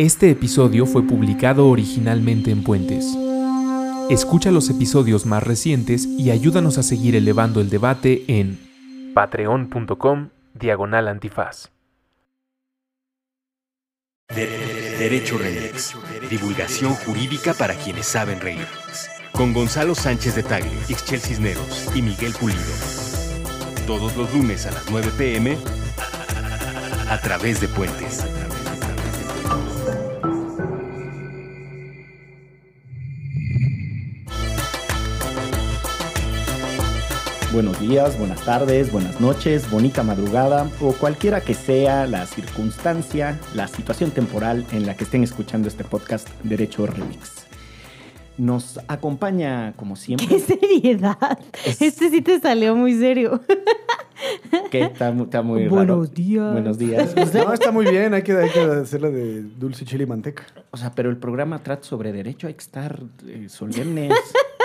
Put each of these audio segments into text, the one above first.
Este episodio fue publicado originalmente en Puentes. Escucha los episodios más recientes y ayúdanos a seguir elevando el debate en patreon.com diagonal antifaz. Derecho Remix. Divulgación jurídica para quienes saben reír. Con Gonzalo Sánchez de Tagle, Ixchel Cisneros y Miguel Pulido. Todos los lunes a las 9 pm a través de Puentes. Buenos días, buenas tardes, buenas noches, bonita madrugada o cualquiera que sea la circunstancia, la situación temporal en la que estén escuchando este podcast Derecho Remix. Nos acompaña, como siempre. ¡Qué seriedad! Este sí te salió muy serio. Que está, está muy Buenos raro. días. Buenos días. No, está muy bien, hay que, hay que hacerla de dulce chile y manteca. O sea, pero el programa trata sobre derecho, hay que estar eh, solemnes.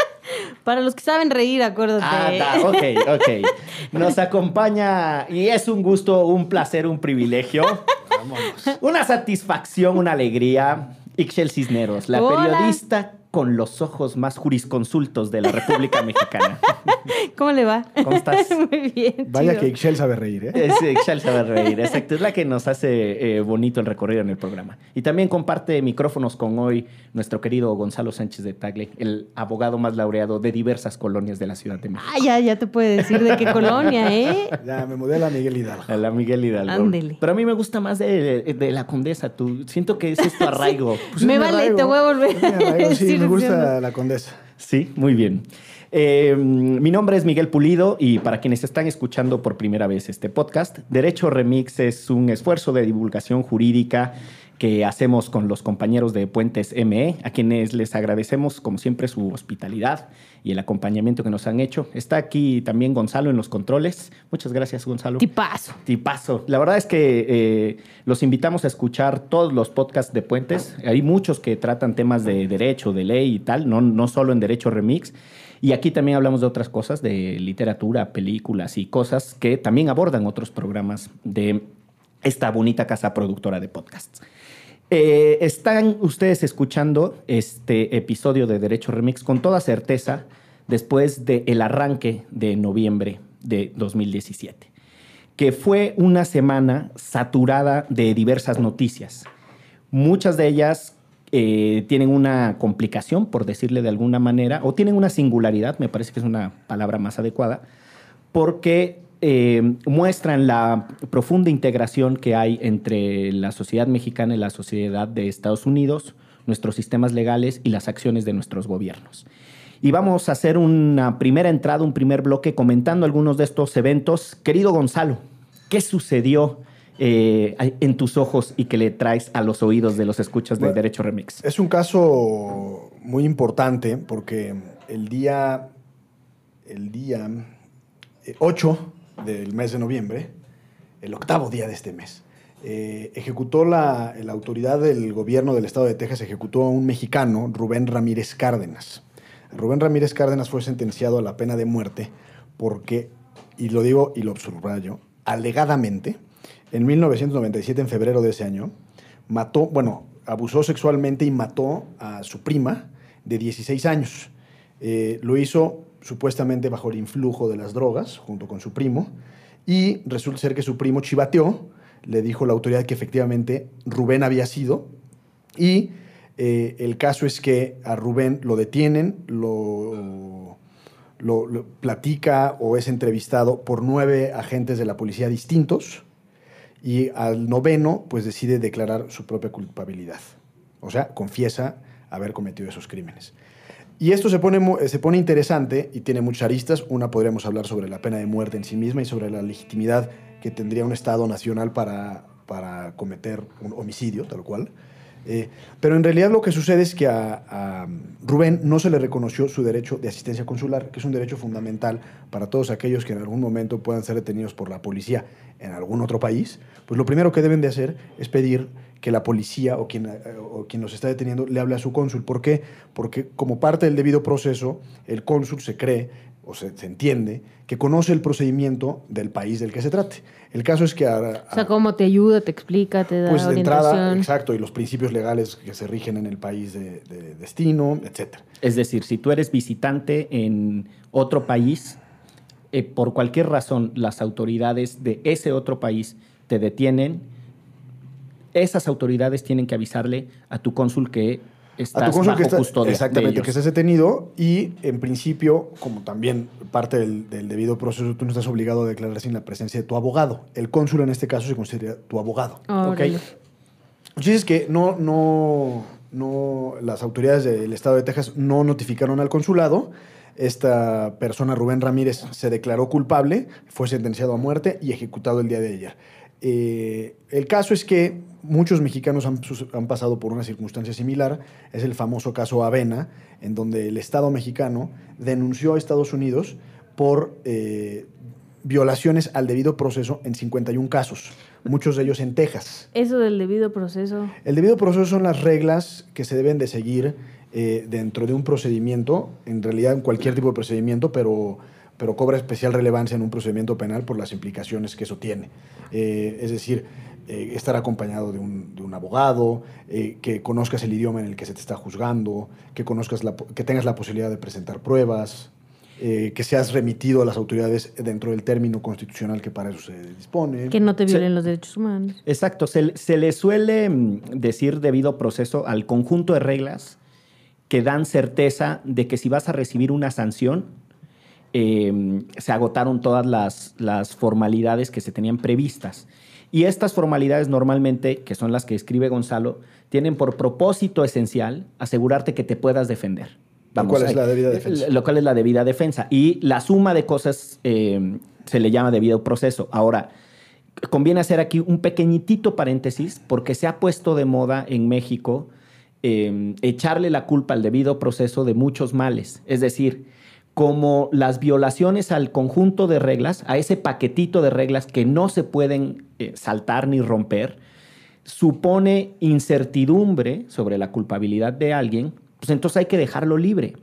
Para los que saben reír, acuérdate. Ah, da, ok, ok. Nos acompaña y es un gusto, un placer, un privilegio. Una satisfacción, una alegría. Ixchel Cisneros, la Hola. periodista con los ojos más jurisconsultos de la República Mexicana. ¿Cómo le va? ¿Cómo estás? muy bien. Vaya chido. que Ixchel sabe reír, ¿eh? Es Ixchel sabe reír, exacto. Es la que nos hace eh, bonito el recorrido en el programa. Y también comparte micrófonos con hoy nuestro querido Gonzalo Sánchez de Tagle, el abogado más laureado de diversas colonias de la Ciudad de México. Ah, ya, ya te puede decir de qué colonia, ¿eh? Ya me mudé a la Miguel Hidalgo. A la Miguel Hidalgo. Ándele. Pero a mí me gusta más de, de la condesa. Tú, siento que ese es tu arraigo. Pues Me vale, arraigo. te voy a volver a decir me gusta diciendo. la condesa. Sí, muy bien. Eh, mi nombre es Miguel Pulido y para quienes están escuchando por primera vez este podcast, Derecho Remix es un esfuerzo de divulgación jurídica que hacemos con los compañeros de Puentes ME, a quienes les agradecemos como siempre su hospitalidad y el acompañamiento que nos han hecho. Está aquí también Gonzalo en los controles. Muchas gracias, Gonzalo. Tipazo. Tipazo. La verdad es que eh, los invitamos a escuchar todos los podcasts de Puentes. Hay muchos que tratan temas de derecho, de ley y tal, no, no solo en Derecho Remix. Y aquí también hablamos de otras cosas, de literatura, películas y cosas que también abordan otros programas de esta bonita casa productora de podcasts. Eh, están ustedes escuchando este episodio de Derecho Remix con toda certeza después del arranque de noviembre de 2017 que fue una semana saturada de diversas noticias. Muchas de ellas eh, tienen una complicación, por decirle de alguna manera, o tienen una singularidad, me parece que es una palabra más adecuada, porque eh, muestran la profunda integración que hay entre la sociedad mexicana y la sociedad de Estados Unidos, nuestros sistemas legales y las acciones de nuestros gobiernos. Y vamos a hacer una primera entrada, un primer bloque comentando algunos de estos eventos. Querido Gonzalo, ¿qué sucedió eh, en tus ojos y que le traes a los oídos de los escuchas de Bueno, Derecho Remix? Es un caso muy importante porque el día, el día eh, 8 del mes de noviembre, el octavo día de este mes, eh, ejecutó la, la autoridad del gobierno del estado de Texas, ejecutó a un mexicano, Rubén Ramírez Cárdenas. Rubén Ramírez Cárdenas fue sentenciado a la pena de muerte porque, y lo digo y lo subrayo, alegadamente, en 1997, en febrero de ese año, mató, bueno, abusó sexualmente y mató a su prima de 16 años. Eh, lo hizo supuestamente bajo el influjo de las drogas, junto con su primo, y resulta ser que su primo chivateó, le dijo la autoridad que efectivamente Rubén había sido, y eh, el caso es que a Rubén lo detienen, lo, lo- lo platica o es entrevistado por nueve agentes de la policía distintos y al noveno pues decide declarar su propia culpabilidad. O sea, confiesa haber cometido esos crímenes. Y esto se pone, mu- se pone interesante y tiene muchas aristas. Una podríamos hablar sobre la pena de muerte en sí misma y sobre la legitimidad que tendría un Estado nacional para, para cometer un homicidio, tal cual. Eh, pero en realidad lo que sucede es que a, a Rubén no se le reconoció su derecho de asistencia consular, que es un derecho fundamental para todos aquellos que en algún momento puedan ser detenidos por la policía en algún otro país. Pues lo primero que deben de hacer es pedir que la policía o quien, o quien los está deteniendo le hable a su cónsul. ¿Por qué? Porque como parte del debido proceso, el cónsul se cree o se, se entiende, que conoce el procedimiento del país del que se trate. El caso es que... ahora- O sea, cómo te ayuda, te explica, te da pues de orientación. entrada, exacto, y los principios legales que se rigen en el país de, de destino, etcétera. Es decir, si tú eres visitante en otro país, eh, por cualquier razón las autoridades de ese otro país te detienen, esas autoridades tienen que avisarle a tu cónsul que estás a tu cónsul bajo que está, custodia. de exactamente, ellos. que estés detenido y en principio, como también parte del, del debido proceso, tú no estás obligado a declarar sin la presencia de tu abogado. El cónsul en este caso se considera tu abogado. Órale. Ok. Dices que no, no, no, las autoridades del estado de Texas no notificaron al consulado. Esta persona, Rubén Ramírez, se declaró culpable, fue sentenciado a muerte y ejecutado el día de ayer. Eh, el caso es que muchos mexicanos han, pasado por una circunstancia similar. Es el famoso caso Avena, en donde el Estado mexicano denunció a Estados Unidos por eh, violaciones al debido proceso en 51 casos, muchos de ellos en Texas. Eso del debido proceso. El debido proceso son las reglas que se deben de seguir eh, dentro de un procedimiento, en realidad en cualquier tipo de procedimiento, pero, pero cobra especial relevancia en un procedimiento penal por las implicaciones que eso tiene. Eh, es decir, eh, estar acompañado de un, de un abogado, eh, que conozcas el idioma en el que se te está juzgando, que, conozcas la que tengas la posibilidad de presentar pruebas, eh, que seas remitido a las autoridades dentro del término constitucional que para eso se dispone. Que no te violen los derechos humanos. Exacto, se, se le suele mm, decir debido proceso al conjunto de reglas que dan certeza de que si vas a recibir una sanción, eh, se agotaron todas las, las formalidades que se tenían previstas. Y estas formalidades normalmente, que son las que escribe Gonzalo, tienen por propósito esencial asegurarte que te puedas defender. Lo cual es la debida defensa. Lo cual es la debida defensa. Y la suma de cosas eh, se le llama debido proceso. Ahora, conviene hacer aquí un pequeñitito paréntesis porque se ha puesto de moda en México eh, echarle la culpa al debido proceso de muchos males. Es decir, como las violaciones al conjunto de reglas, a ese paquetito de reglas que no se pueden eh, saltar ni romper, supone incertidumbre sobre la culpabilidad de alguien, pues entonces hay que dejarlo libre.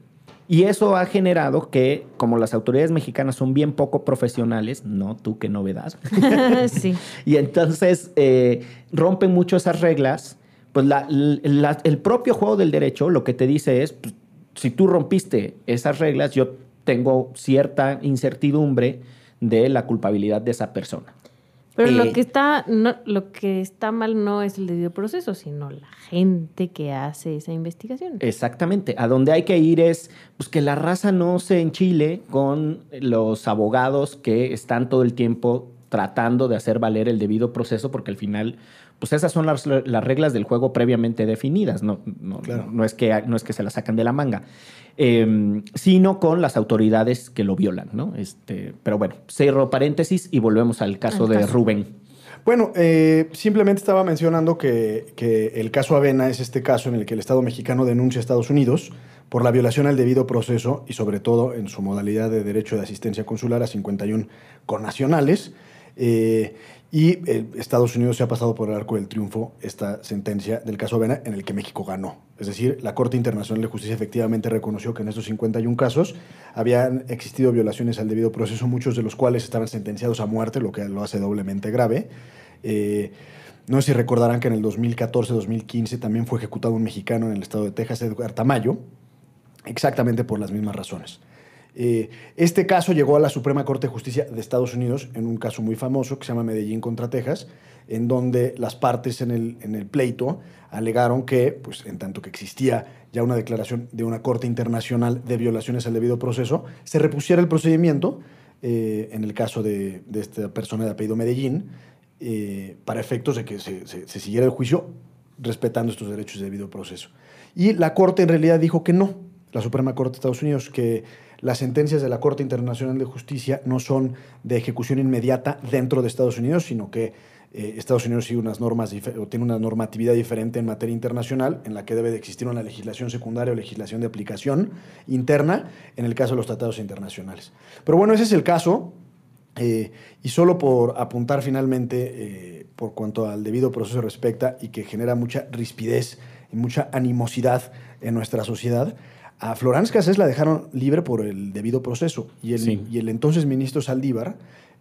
Y eso ha generado que, como las autoridades mexicanas son bien poco profesionales, no tú qué novedad, sí. y entonces eh, rompen mucho esas reglas, pues la- la- el propio juego del derecho lo que te dice es, pues, si tú rompiste esas reglas, yo tengo cierta incertidumbre de la culpabilidad de esa persona. Pero Eh, lo que está no, lo que está mal no es el debido proceso, sino la gente que hace esa investigación. Exactamente. A donde hay que ir es pues, que la raza no se enchile con los abogados que están todo el tiempo tratando de hacer valer el debido proceso, porque al final, pues esas son las, las reglas del juego previamente definidas. No, no, Claro. no, es, que, no es que se las sacan de la manga. Eh, sino con las autoridades que lo violan, ¿no? Este, pero bueno, cierro paréntesis y volvemos al caso Al de caso. Rubén. Bueno, eh, simplemente estaba mencionando que, que el caso Avena es este caso en el que el Estado mexicano denuncia a Estados Unidos por la violación al debido proceso y sobre todo en su modalidad de derecho de asistencia consular a 51 connacionales. Eh, y Estados Unidos se ha pasado por el arco del triunfo esta sentencia del caso Avena en el que México ganó. Es decir, la Corte Internacional de Justicia efectivamente reconoció que en estos 51 casos habían existido violaciones al debido proceso, muchos de los cuales estaban sentenciados a muerte, lo que lo hace doblemente grave. Eh, no sé si recordarán que en el 2014-2015 también fue ejecutado un mexicano en el estado de Texas, Edgar Tamayo, exactamente por las mismas razones. Eh, este caso llegó a la Suprema Corte de Justicia de Estados Unidos en un caso muy famoso que se llama Medellín contra Texas, en donde las partes en el, pleito alegaron que, pues, en tanto que existía ya una declaración de una Corte Internacional de violaciones al debido proceso, se repusiera el procedimiento, eh, en el caso de, esta persona de apellido Medellín, eh, para efectos de que se- se siguiera el juicio respetando estos derechos de debido proceso. Y la Corte en realidad dijo que no, la Suprema Corte de Estados Unidos, que las sentencias de la Corte Internacional de Justicia no son de ejecución inmediata dentro de Estados Unidos, sino que eh, Estados Unidos sigue unas normas tiene una normatividad diferente en materia internacional, en la que debe de existir una legislación secundaria o legislación de aplicación interna en el caso de los tratados internacionales. Pero bueno, ese es el caso. Eh, y solo por apuntar finalmente, eh, por cuanto al debido proceso respecta y que genera mucha rispidez y mucha animosidad en nuestra sociedad, A Florence Cassés la dejaron libre por el debido proceso y el, Sí. y el entonces ministro Saldívar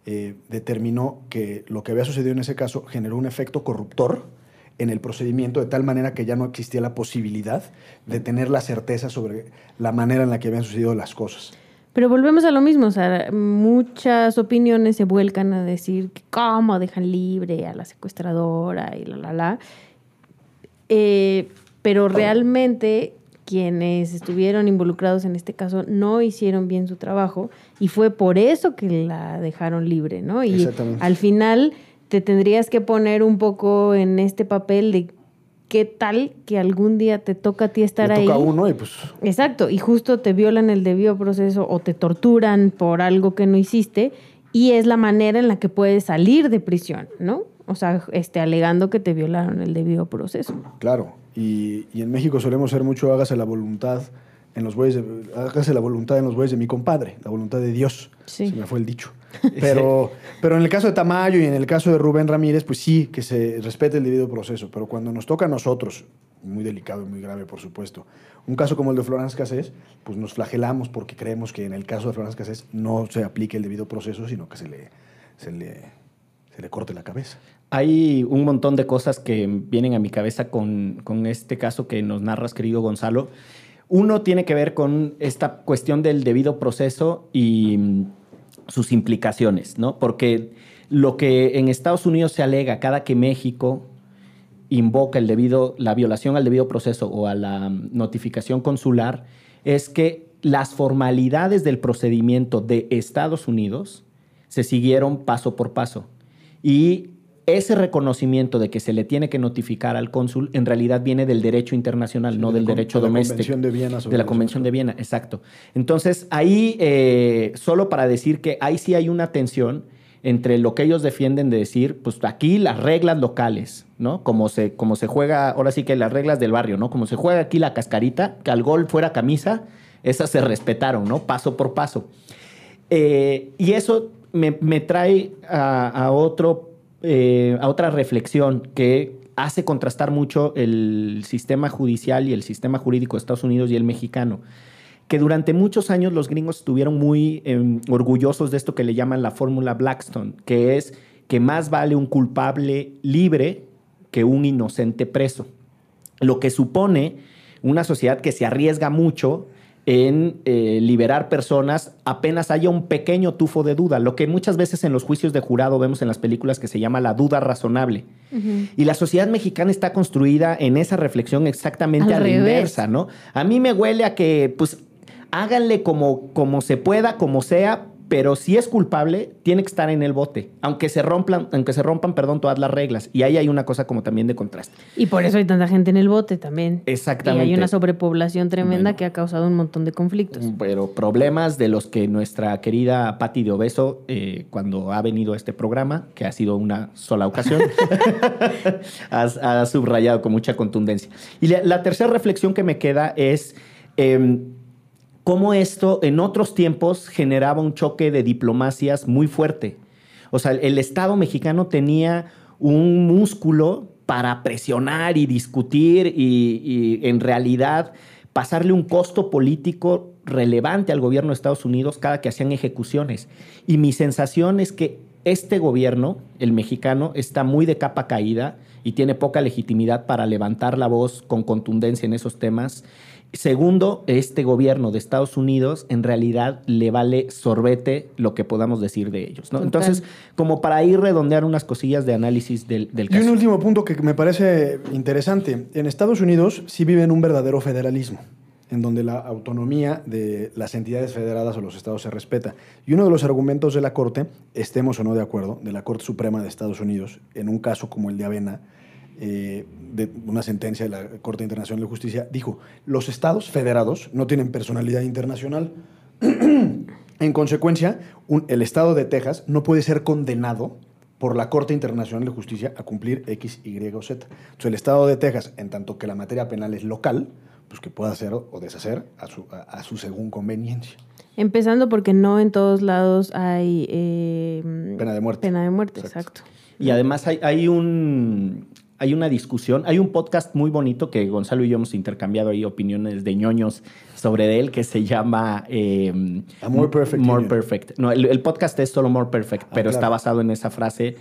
eh, determinó que lo que había sucedido en ese caso generó un efecto corruptor en el procedimiento de tal manera que ya no existía la posibilidad de tener la certeza sobre la manera en la que habían sucedido las cosas. Pero volvemos a lo mismo, o sea, muchas opiniones se vuelcan a decir que cómo dejan libre a la secuestradora y la, la, la. Eh, pero realmente quienes estuvieron involucrados en este caso no hicieron bien su trabajo y fue por eso que la dejaron libre, ¿no? Y Exactamente. al final te tendrías que poner un poco en este papel de qué tal que algún día te toca a ti estar Le ahí. toca a uno y pues Exacto, y justo te violan el debido proceso o te torturan por algo que no hiciste y es la manera en la que puedes salir de prisión, ¿no? O sea, este, alegando que te violaron el debido proceso. Claro, y, y en México solemos ser mucho hágase la voluntad en los bueyes, de- hágase la voluntad en los bueyes de mi compadre, la voluntad de Dios. Sí. Se me fue el dicho. Pero, pero en el caso de Tamayo y en el caso de Rubén Ramírez, pues sí, que se respete el debido proceso. Pero cuando nos toca a nosotros, muy delicado y muy grave, por supuesto, un caso como el de Florence Cassés, pues nos flagelamos porque creemos que en el caso de Florence Cassés no se aplique el debido proceso, sino que se le, se le, se le corte la cabeza. Hay un montón de cosas que vienen a mi cabeza con, con este caso que nos narras, querido Gonzalo. Uno tiene que ver con esta cuestión del debido proceso y mm, sus implicaciones, ¿no? Porque lo que en Estados Unidos se alega cada que México invoca el debido, la violación al debido proceso o a la mm, notificación consular es que las formalidades del procedimiento de Estados Unidos se siguieron paso por paso. Y ese reconocimiento de que se le tiene que notificar al cónsul en realidad viene del derecho internacional, Sí, no de la del derecho de la doméstico. Convención de Viena sobre De la Convención de Viena, exacto. Entonces, ahí, eh, solo para decir que ahí sí hay una tensión entre lo que ellos defienden de decir, pues aquí las reglas locales, ¿no? Como se, como se juega, ahora sí que las reglas del barrio, ¿no? Como se juega aquí la cascarita, que al gol fuera camisa, esas se respetaron, ¿no? Paso por paso. Eh, y eso me, me trae a, a otro, eh, a otra reflexión que hace contrastar mucho el sistema judicial y el sistema jurídico de Estados Unidos y el mexicano. Que durante muchos años los gringos estuvieron muy eh, orgullosos de esto que le llaman la fórmula Blackstone, que es que más vale un culpable libre que un inocente preso. Lo que supone una sociedad que se arriesga mucho en eh, liberar personas apenas haya un pequeño tufo de duda, lo que muchas veces en los juicios de jurado vemos en las películas que se llama la duda razonable. Y la sociedad mexicana está construida en esa reflexión exactamente Al a la revés. inversa, ¿no? A mí me huele a que, pues, háganle como, como se pueda, como sea, pero si es culpable, tiene que estar en el bote, aunque se rompan, aunque se rompan, perdón, todas las reglas. Y ahí hay una cosa como también de contraste. Y por eso hay tanta gente en el bote también. Exactamente. Y hay una sobrepoblación tremenda Bueno. que ha causado un montón de conflictos. Pero problemas de los que nuestra querida Patti de Obeso, eh, cuando ha venido a este programa, que ha sido una sola ocasión, ha, ha subrayado con mucha contundencia. Y la, la tercera reflexión que me queda es em, cómo esto en otros tiempos generaba un choque de diplomacias muy fuerte. O sea, el Estado mexicano tenía un músculo para presionar y discutir y, en realidad pasarle un costo político relevante al gobierno de Estados Unidos cada que hacían ejecuciones. Y mi sensación es que este gobierno, el mexicano, está muy de capa caída y tiene poca legitimidad para levantar la voz con contundencia en esos temas. Segundo, este gobierno de Estados Unidos en realidad le vale sorbete lo que podamos decir de ellos. Entonces, como para ir redondear unas cosillas de análisis del, del Y un caso. último punto que me parece interesante. En Estados Unidos sí viven un verdadero federalismo, en donde la autonomía de las entidades federadas o los estados se respeta. Y uno de los argumentos de la Corte, estemos o no de acuerdo, de la Corte Suprema de Estados Unidos, en un caso como el de Avena, eh, de una sentencia de la Corte Internacional de Justicia, dijo, los estados federados no tienen personalidad internacional. En consecuencia, el Estado de Texas no puede ser condenado por la Corte Internacional de Justicia a cumplir X, Y o Z. Entonces, el Estado de Texas, en tanto que la materia penal es local, pues que pueda hacer o deshacer a su, a- a su según conveniencia. Empezando porque no en todos lados hay eh, Pena de muerte. Pena de muerte, Exacto. exacto. Y además hay, hay un, hay una discusión, hay un podcast muy bonito que Gonzalo y yo hemos intercambiado ahí opiniones de ñoños sobre él que se llama eh, A More Perfect More Union. Perfect. No, el, el podcast es solo More Perfect, pero claro. está basado en esa frase.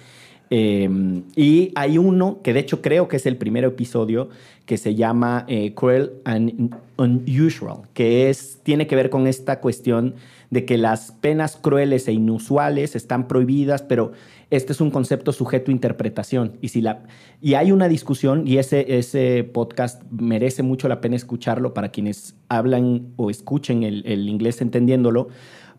Eh, y hay uno que de hecho creo que es el primer episodio que se llama eh, Cruel and Unusual, que es, tiene que ver con esta cuestión de que las penas crueles e inusuales están prohibidas, pero este es un concepto sujeto a interpretación. Y, si la, y hay una discusión, y ese, ese podcast merece mucho la pena escucharlo para quienes hablan o escuchen el, el inglés entendiéndolo,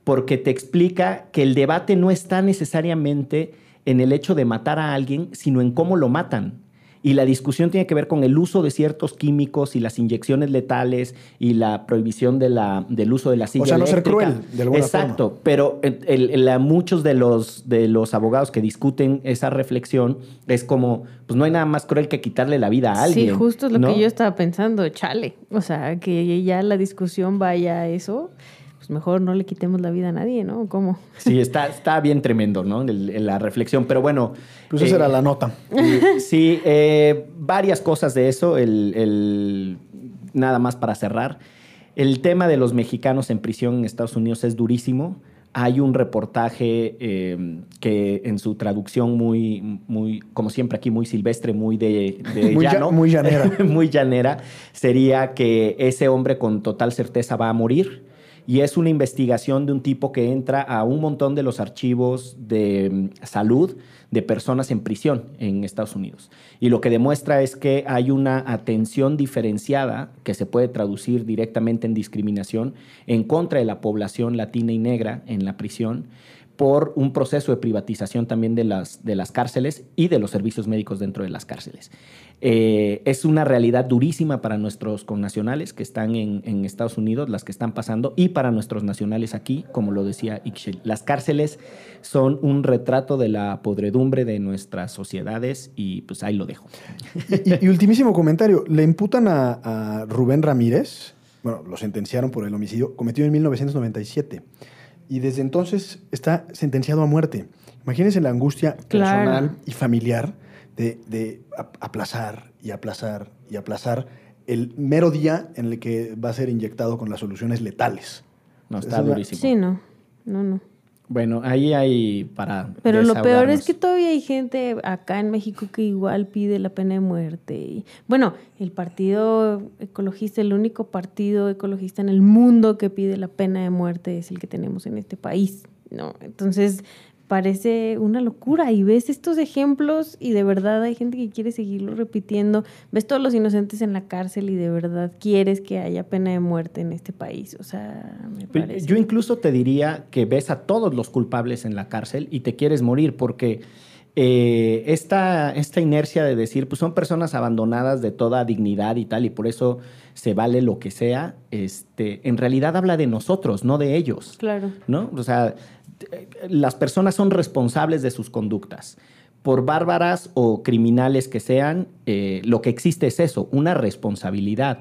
porque te explica que el debate no está necesariamente en el hecho de matar a alguien, sino en cómo lo matan. Y la discusión tiene que ver con el uso de ciertos químicos y las inyecciones letales y la prohibición de la, del uso de la silla sea, no ser cruel, de alguna Exacto, pero el- el- la- muchos de los, de los abogados que discuten esa reflexión es como, pues no hay nada más cruel que quitarle la vida a alguien. Sí, justo es lo ¿no? que yo estaba pensando, chale. O sea, que ya la discusión vaya a eso, pues mejor no le quitemos la vida a nadie, ¿no? ¿Cómo? Sí, está, está bien tremendo, ¿no? El- el- la reflexión, pero bueno. Pues esa eh, era la nota. Eh, Sí, eh, varias cosas de eso. El, el- nada más para cerrar. El tema de los mexicanos en prisión en Estados Unidos es durísimo. Hay un reportaje eh, que en su traducción muy, muy, como siempre aquí, muy silvestre, muy de, de Muy ya- llano, muy llanera. muy llanera, sería que ese hombre con total certeza va a morir. Y es una investigación de un tipo que entra a un montón de los archivos de mm, salud de personas en prisión en Estados Unidos. Y lo que demuestra es que hay una atención diferenciada que se puede traducir directamente en discriminación en contra de la población latina y negra en la prisión por un proceso de privatización también de las, de las cárceles y de los servicios médicos dentro de las cárceles. Eh, es una realidad durísima para nuestros connacionales que están en, en Estados Unidos, las que están pasando, y para nuestros nacionales aquí, como lo decía Ixchel. Las cárceles son un retrato de la podredumbre de nuestras sociedades y pues ahí lo dejo. Y, y ultimísimo comentario. Le imputan a, a Rubén Ramírez, bueno, lo sentenciaron por el homicidio cometido en 1997. Y desde entonces está sentenciado a muerte. Imagínense la angustia Claro. personal y familiar de, de ap- aplazar y aplazar y aplazar el mero día en el que va a ser inyectado con las soluciones letales. No, está es durísimo. Sí, no. No, no. Bueno, ahí hay para. Pero lo peor es que todavía hay gente acá en México que igual pide la pena de muerte. Y, bueno, el partido ecologista, el único partido ecologista en el mundo que pide la pena de muerte es el que tenemos en este país. ¿no? Entonces, parece una locura. Y ves estos ejemplos y de verdad hay gente que quiere seguirlo repitiendo. Ves todos los inocentes en la cárcel y de verdad quieres que haya pena de muerte en este país. O sea, me parece. Yo incluso te diría que ves a todos los culpables en la cárcel y te quieres morir porque eh, esta, esta inercia de decir, pues son personas abandonadas de toda dignidad y tal, y por eso se vale lo que sea, este, en realidad habla de nosotros, no de ellos. Claro. ¿no? O sea, las personas son responsables de sus conductas. Por bárbaras o criminales que sean, eh, lo que existe es eso, una responsabilidad.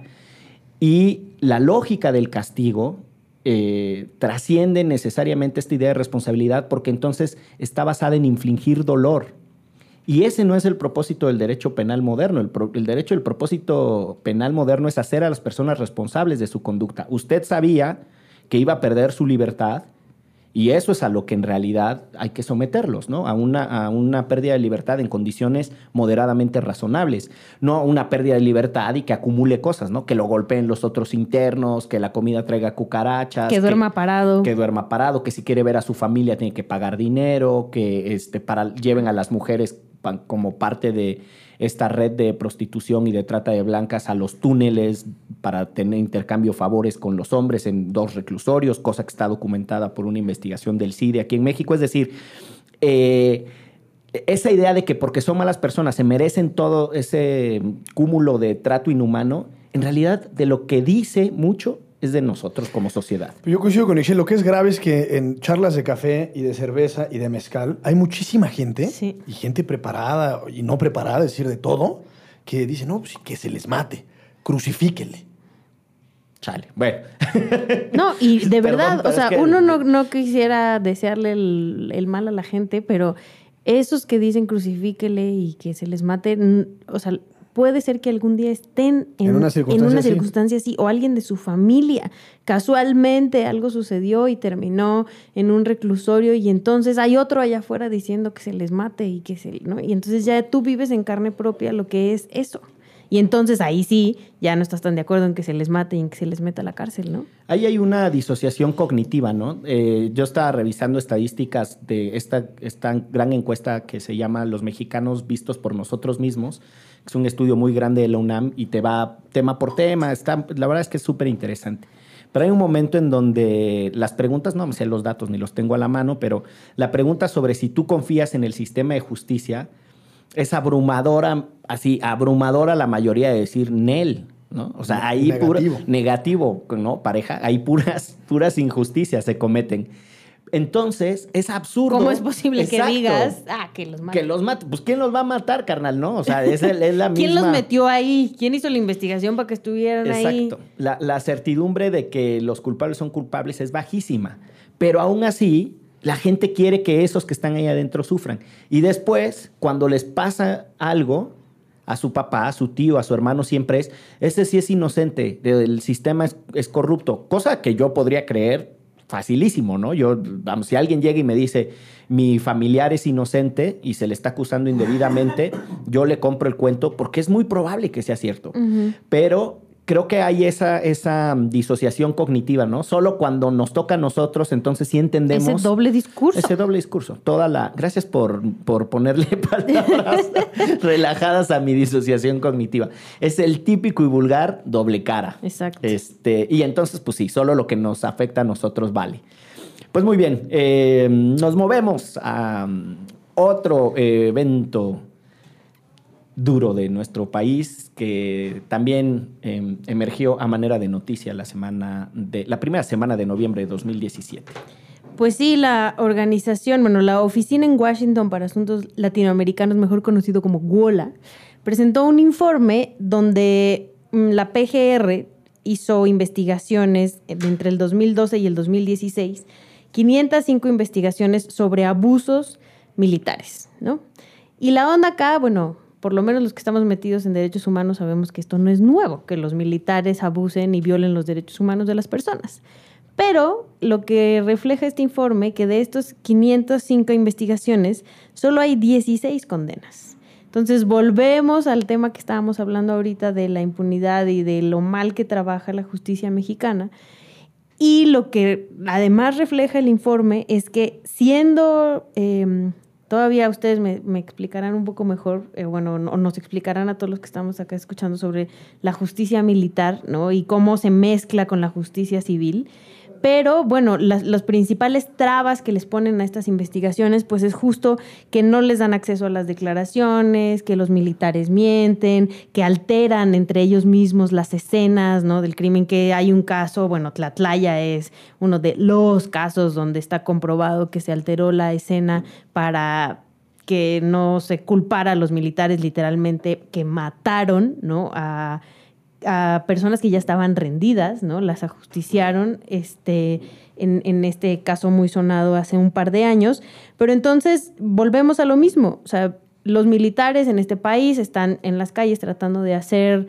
Y la lógica del castigo eh, trasciende necesariamente esta idea de responsabilidad porque entonces está basada en infligir dolor. Y ese no es el propósito del derecho penal moderno. El, el derecho, el propósito penal moderno es hacer a las personas responsables de su conducta. Usted sabía que iba a perder su libertad y eso es a lo que en realidad hay que someterlos, ¿no? A una, a una pérdida de libertad en condiciones moderadamente razonables, no a una pérdida de libertad y que acumule cosas, ¿no? Que lo golpeen los otros internos, que la comida traiga cucarachas. Que duerma parado. Que duerma parado, que si quiere ver a su familia tiene que pagar dinero, que este, para, lleven a las mujeres como parte de esta red de prostitución y de trata de blancas a los túneles para tener intercambio favores con los hombres en dos reclusorios, cosa que está documentada por una investigación del CIDE aquí en México. Es decir, eh, esa idea de que porque son malas personas se merecen todo ese cúmulo de trato inhumano, en realidad de lo que dice mucho es de nosotros como sociedad. Yo coincido con Ixchel. Lo que es grave es que en charlas de café y de cerveza y de mezcal hay muchísima gente Sí. y gente preparada y no preparada, es decir, de todo, que dice, no, pues, que se les mate, crucifíquenle. Chale. Bueno. No, y de Perdón, verdad, o sea, que- uno no, no quisiera desearle el, el mal a la gente, pero esos que dicen crucifíquele y que se les mate, o sea, puede ser que algún día estén en, En una circunstancia así. circunstancia así, o alguien de su familia. Casualmente algo sucedió y terminó en un reclusorio y entonces hay otro allá afuera diciendo que se les mate y que se, ¿no? Y entonces ya tú vives en carne propia lo que es eso. Y entonces ahí sí, ya no estás tan de acuerdo en que se les mate y en que se les meta a la cárcel, ¿no? Ahí hay una disociación cognitiva, ¿no? Eh, yo estaba revisando estadísticas de esta, esta gran encuesta que se llama Los mexicanos vistos por nosotros mismos. Es un estudio muy grande de la UNAM y te va tema por tema. Está, la verdad es que es súper interesante. Pero hay un momento en donde las preguntas, no me sé los datos ni los tengo a la mano, pero la pregunta sobre si tú confías en el sistema de justicia es abrumadora, así, abrumadora la mayoría de decir Nel, ¿no? O sea, ahí pura- Negativo. negativo, ¿no? Pareja, ahí puras, puras injusticias se cometen. Entonces, es absurdo. ¿Cómo es posible que Exacto, digas, ah, que los mate? que los mate? Pues, ¿quién los va a matar, carnal, no? O sea, es, el- es la misma... ¿Quién los metió ahí? ¿Quién hizo la investigación para que estuvieran ahí? Exacto. La, la certidumbre de que los culpables son culpables es bajísima. Pero aún así, la gente quiere que esos que están ahí adentro sufran. Y después, cuando les pasa algo a su papá, a su tío, a su hermano, siempre es, ese sí es inocente, el sistema es, es corrupto. Cosa que yo podría creer facilísimo, ¿no? Yo, vamos, si alguien llega y me dice, mi familiar es inocente y se le está acusando indebidamente, yo le compro el cuento porque es muy probable que sea cierto. Pero creo que hay esa, esa disociación cognitiva, ¿no? Solo cuando nos toca a nosotros, entonces sí entendemos. Ese doble discurso. Ese doble discurso. Toda la. Gracias por, por ponerle palabras relajadas a mi disociación cognitiva. Es el típico y vulgar doble cara. Exacto. Este, y entonces, pues sí, solo lo que nos afecta a nosotros vale. Pues muy bien, eh, nos movemos a um, otro eh, evento duro de nuestro país que también eh, emergió a manera de noticia la semana de la primera semana de noviembre de 2017. Pues sí, la organización, bueno, la Oficina en Washington para Asuntos Latinoamericanos, mejor conocido como WOLA, presentó un informe donde mm, la PGR hizo investigaciones de entre el 2012 y el 2016, 505 investigaciones sobre abusos militares, ¿no? Y la onda acá, bueno, por lo menos los que estamos metidos en derechos humanos sabemos que esto no es nuevo, que los militares abusen y violen los derechos humanos de las personas. Pero lo que refleja este informe, que de estos 505 investigaciones, solo hay 16 condenas. Entonces volvemos al tema que estábamos hablando ahorita de la impunidad y de lo mal que trabaja la justicia mexicana. Y lo que además refleja el informe es que siendo, eh, todavía ustedes me, me, explicarán un poco mejor, eh, bueno, o nos explicarán a todos los que estamos acá escuchando sobre la justicia militar, ¿no? Y cómo se mezcla con la justicia civil. Pero bueno, las, principales trabas que les ponen a estas investigaciones, pues es justo que no les dan acceso a las declaraciones, que los militares mienten, que alteran entre ellos mismos las escenas ¿no? del crimen, que hay un caso, bueno, Tlatlaya es uno de los casos donde está comprobado que se alteró la escena para que no se culpara a los militares literalmente que mataron, ¿no? A, a personas que ya estaban rendidas, ¿no? Las ajusticiaron, este, en, este caso muy sonado hace un par de años. Pero entonces volvemos a lo mismo. O sea, los militares en este país están en las calles tratando de hacer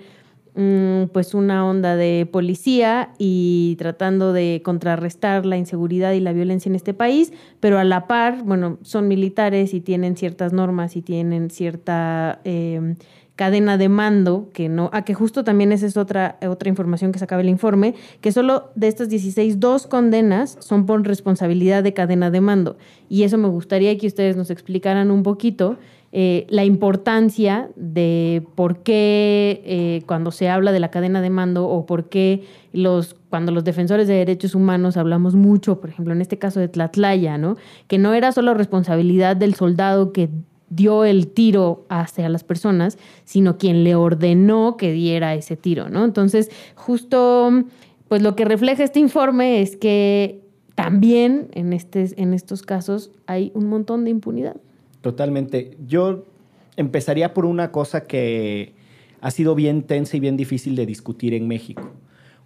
mmm, pues una onda de policía y tratando de contrarrestar la inseguridad y la violencia en este país, pero a la par, bueno, son militares y tienen ciertas normas y tienen cierta... Eh, cadena de mando, que no, a que justo también esa es otra, otra información que sacaba el informe, que solo de estas 16, dos condenas son por responsabilidad de cadena de mando. Y eso me gustaría que ustedes nos explicaran un poquito eh, la importancia de por qué eh, cuando se habla de la cadena de mando o por qué los, cuando los defensores de derechos humanos hablamos mucho, por ejemplo, en este caso de Tlatlaya, ¿no? que no era solo responsabilidad del soldado que dio el tiro hacia las personas, sino quien le ordenó que diera ese tiro, ¿no? Entonces, justo, pues lo que refleja este informe es que también en, este, en estos casos hay un montón de impunidad. Totalmente. Yo empezaría por una cosa que ha sido bien tensa y bien difícil de discutir en México.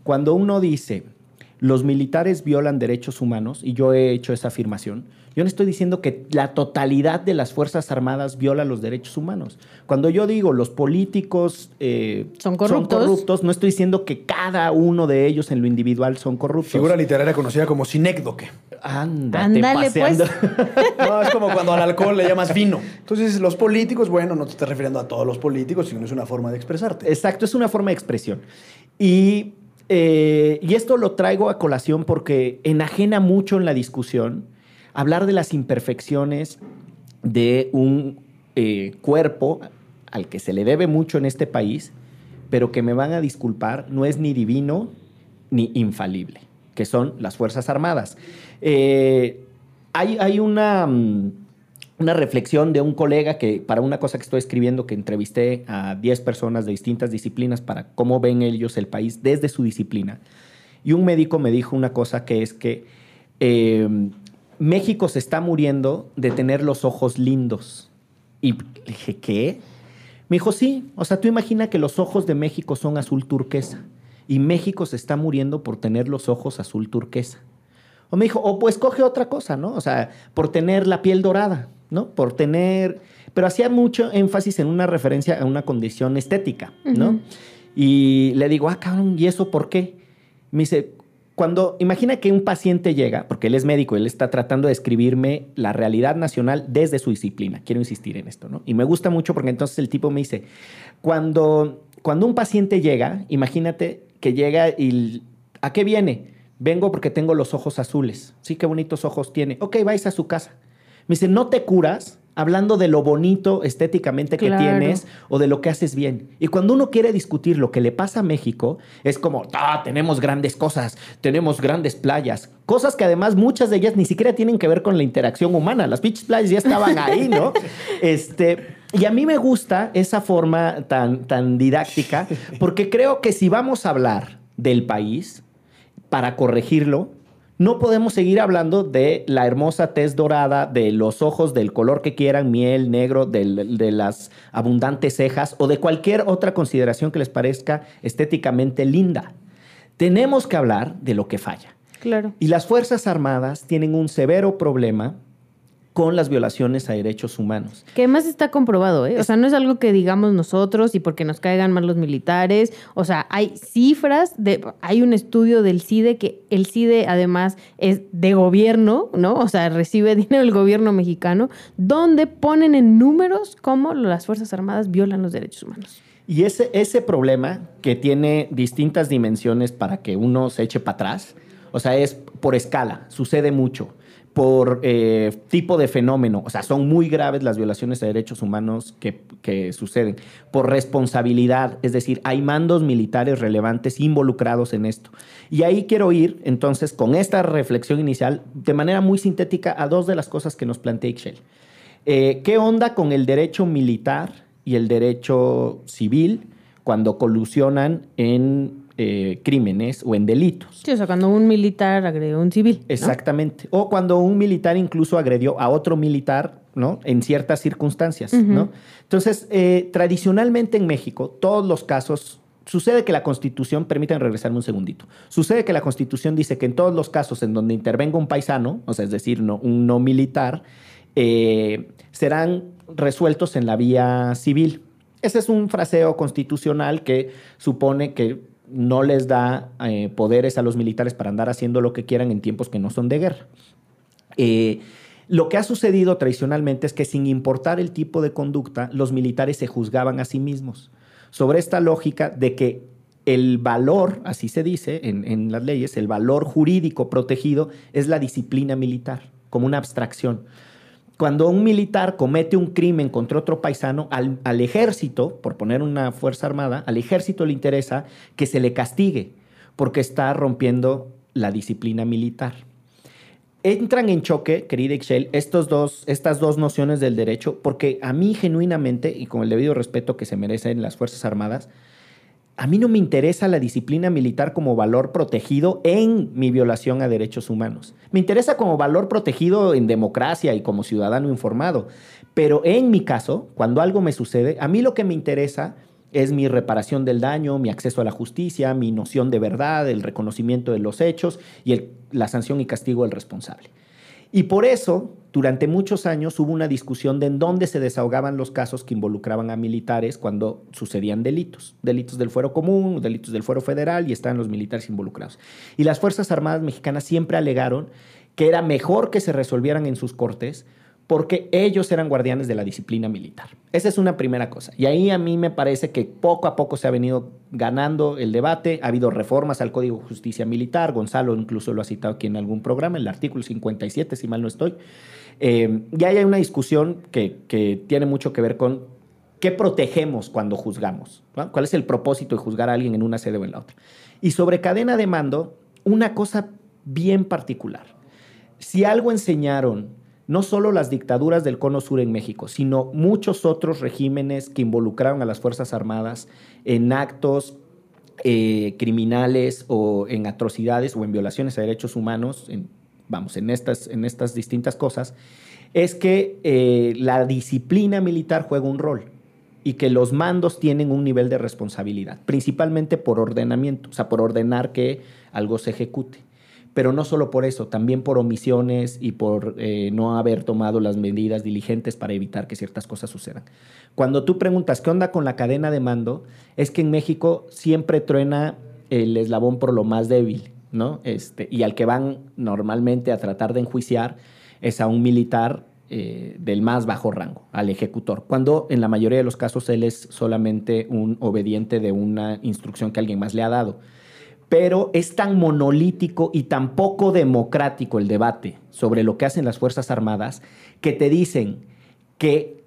Cuando uno dice, los militares violan derechos humanos, y yo he hecho esa afirmación, yo no estoy diciendo que la totalidad de las Fuerzas Armadas viola los derechos humanos. Cuando yo digo los políticos eh, ¿Son corruptos? no estoy diciendo que cada uno de ellos en lo individual son corruptos. Figura literaria conocida como sinécdoque. Ándate, Ándale, paseando. No, es como cuando al alcohol le llamas vino. Entonces, los políticos, bueno, no te estás refiriendo a todos los políticos, sino es una forma de expresarte. Exacto, es una forma de expresión. Y, eh, y esto lo traigo a colación porque enajena mucho en la discusión hablar de las imperfecciones de un eh, cuerpo al que se le debe mucho en este país, pero que me van a disculpar, no es ni divino ni infalible, que son las Fuerzas Armadas. Eh, hay, hay una, mm, una reflexión de un colega que, para una cosa que estoy escribiendo, que entrevisté a 10 personas de distintas disciplinas para cómo ven ellos el país desde su disciplina. Y un médico me dijo una cosa que es que eh, México se está muriendo de tener los ojos lindos. Y dije, ¿qué? Me dijo, sí, o sea, tú imagina que los ojos de México son azul turquesa y México se está muriendo por tener los ojos azul turquesa. O me dijo, o pues coge otra cosa, ¿no? O sea, por tener la piel dorada, ¿no? Por tener... Pero hacía mucho énfasis en una referencia a una condición estética, ¿no? Y le digo, ah, cabrón, ¿y eso por qué? Me dice, cuando imagina que un paciente llega, porque él es médico, él está tratando de escribirme la realidad nacional desde su disciplina. Quiero insistir en esto, ¿no? Y me gusta mucho porque entonces el tipo me dice, cuando, cuando un paciente llega, imagínate que llega y ¿a qué viene? Vengo porque tengo los ojos azules. Sí, qué bonitos ojos tiene. Ok, vais a su casa. Me dice, no te curas hablando de lo bonito estéticamente que Claro. tienes o de lo que haces bien. Y cuando uno quiere discutir lo que le pasa a México, es como, ah, tenemos grandes cosas, tenemos grandes playas, cosas que además muchas de ellas ni siquiera tienen que ver con la interacción humana. Las pinches playas ya estaban ahí, ¿no? este, y a mí me gusta esa forma tan, tan didáctica, porque creo que si vamos a hablar del país, para corregirlo, no podemos seguir hablando de la hermosa tez dorada, de los ojos del color que quieran, miel, negro, de las abundantes cejas o de cualquier otra consideración que les parezca estéticamente linda. Tenemos que hablar de lo que falla. Claro. Y las Fuerzas Armadas tienen un severo problema con las violaciones a derechos humanos. Que además está comprobado, ¿eh? O sea, no es algo que digamos nosotros y porque nos caigan mal los militares. O sea, hay cifras, de, hay un estudio del CIDE que el CIDE además es de gobierno, ¿no? O sea, recibe dinero del gobierno mexicano, donde ponen en números cómo las Fuerzas Armadas violan los derechos humanos. Y ese, ese problema que tiene distintas dimensiones para que uno se eche para atrás, o sea, es por escala, sucede mucho, por eh, tipo de fenómeno, o sea, son muy graves las violaciones a derechos humanos que, suceden, por responsabilidad, es decir, hay mandos militares relevantes involucrados en esto. Y ahí quiero ir, entonces, con esta reflexión inicial, de manera muy sintética, a dos de las cosas que nos plantea Ixchel. Eh, ¿Qué onda con el derecho militar y el derecho civil cuando colusionan en eh, crímenes o en delitos? Sí, o sea, cuando un militar agredió a un civil. ¿no? Exactamente. O cuando un militar incluso agredió a otro militar, ¿no? En ciertas circunstancias, ¿no? Entonces, eh, tradicionalmente en México, todos los casos, sucede que la Constitución, permítanme regresarme un segundito, sucede que la Constitución dice que en todos los casos en donde intervenga un paisano, o sea, es decir, no, un no militar, eh, serán resueltos en la vía civil. Ese es un fraseo constitucional que supone que no les da eh, poderes a los militares para andar haciendo lo que quieran en tiempos que no son de guerra. Eh, lo que ha sucedido tradicionalmente es que sin importar el tipo de conducta, los militares se juzgaban a sí mismos sobre esta lógica de que el valor, así se dice en, en las leyes, el valor jurídico protegido es la disciplina militar, como una abstracción. Cuando un militar comete un crimen contra otro paisano, al, ejército, por poner una fuerza armada, al ejército le interesa que se le castigue porque está rompiendo la disciplina militar. Entran en choque, querida Ixchel, estos dos, estas dos nociones del derecho, porque a mí genuinamente, y con el debido respeto que se merecen las Fuerzas Armadas, a mí no me interesa la disciplina militar como valor protegido en mi violación a derechos humanos. Me interesa como valor protegido en democracia y como ciudadano informado. Pero en mi caso, cuando algo me sucede, a mí lo que me interesa es mi reparación del daño, mi acceso a la justicia, mi noción de verdad, el reconocimiento de los hechos y la sanción y castigo del responsable. Y por eso, durante muchos años hubo una discusión de en dónde se desahogaban los casos que involucraban a militares cuando sucedían delitos. Delitos del fuero común, delitos del fuero federal y estaban los militares involucrados. Y las Fuerzas Armadas mexicanas siempre alegaron que era mejor que se resolvieran en sus cortes porque ellos eran guardianes de la disciplina militar. Esa es una primera cosa. Y ahí a mí me parece que poco a poco se ha venido ganando el debate. Ha habido reformas al Código de Justicia Militar. Gonzalo incluso lo ha citado aquí en algún programa, el artículo 57, si mal no estoy. Eh, y ahí hay una discusión que, que tiene mucho que ver con qué protegemos cuando juzgamos. ¿Cuál es el propósito de juzgar a alguien en una sede o en la otra? Y sobre cadena de mando, una cosa bien particular. Si algo enseñaron no solo las dictaduras del Cono Sur en México, sino muchos otros regímenes que involucraron a las Fuerzas Armadas en actos eh, criminales o en atrocidades o en violaciones a derechos humanos, vamos, en estas, en estas distintas cosas, es que eh, la disciplina militar juega un rol y que los mandos tienen un nivel de responsabilidad, principalmente por ordenamiento, o sea, por ordenar que algo se ejecute. Pero no solo por eso, también por omisiones y por eh, no haber tomado las medidas diligentes para evitar que ciertas cosas sucedan. Cuando tú preguntas qué onda con la cadena de mando, es que en México siempre truena el eslabón por lo más débil, ¿no? Este, y al que van normalmente a tratar de enjuiciar es a un militar eh, del más bajo rango, al ejecutor, cuando en la mayoría de los casos él es solamente un obediente de una instrucción que alguien más le ha dado. Pero es tan monolítico y tan poco democrático el debate sobre lo que hacen las Fuerzas Armadas que te dicen que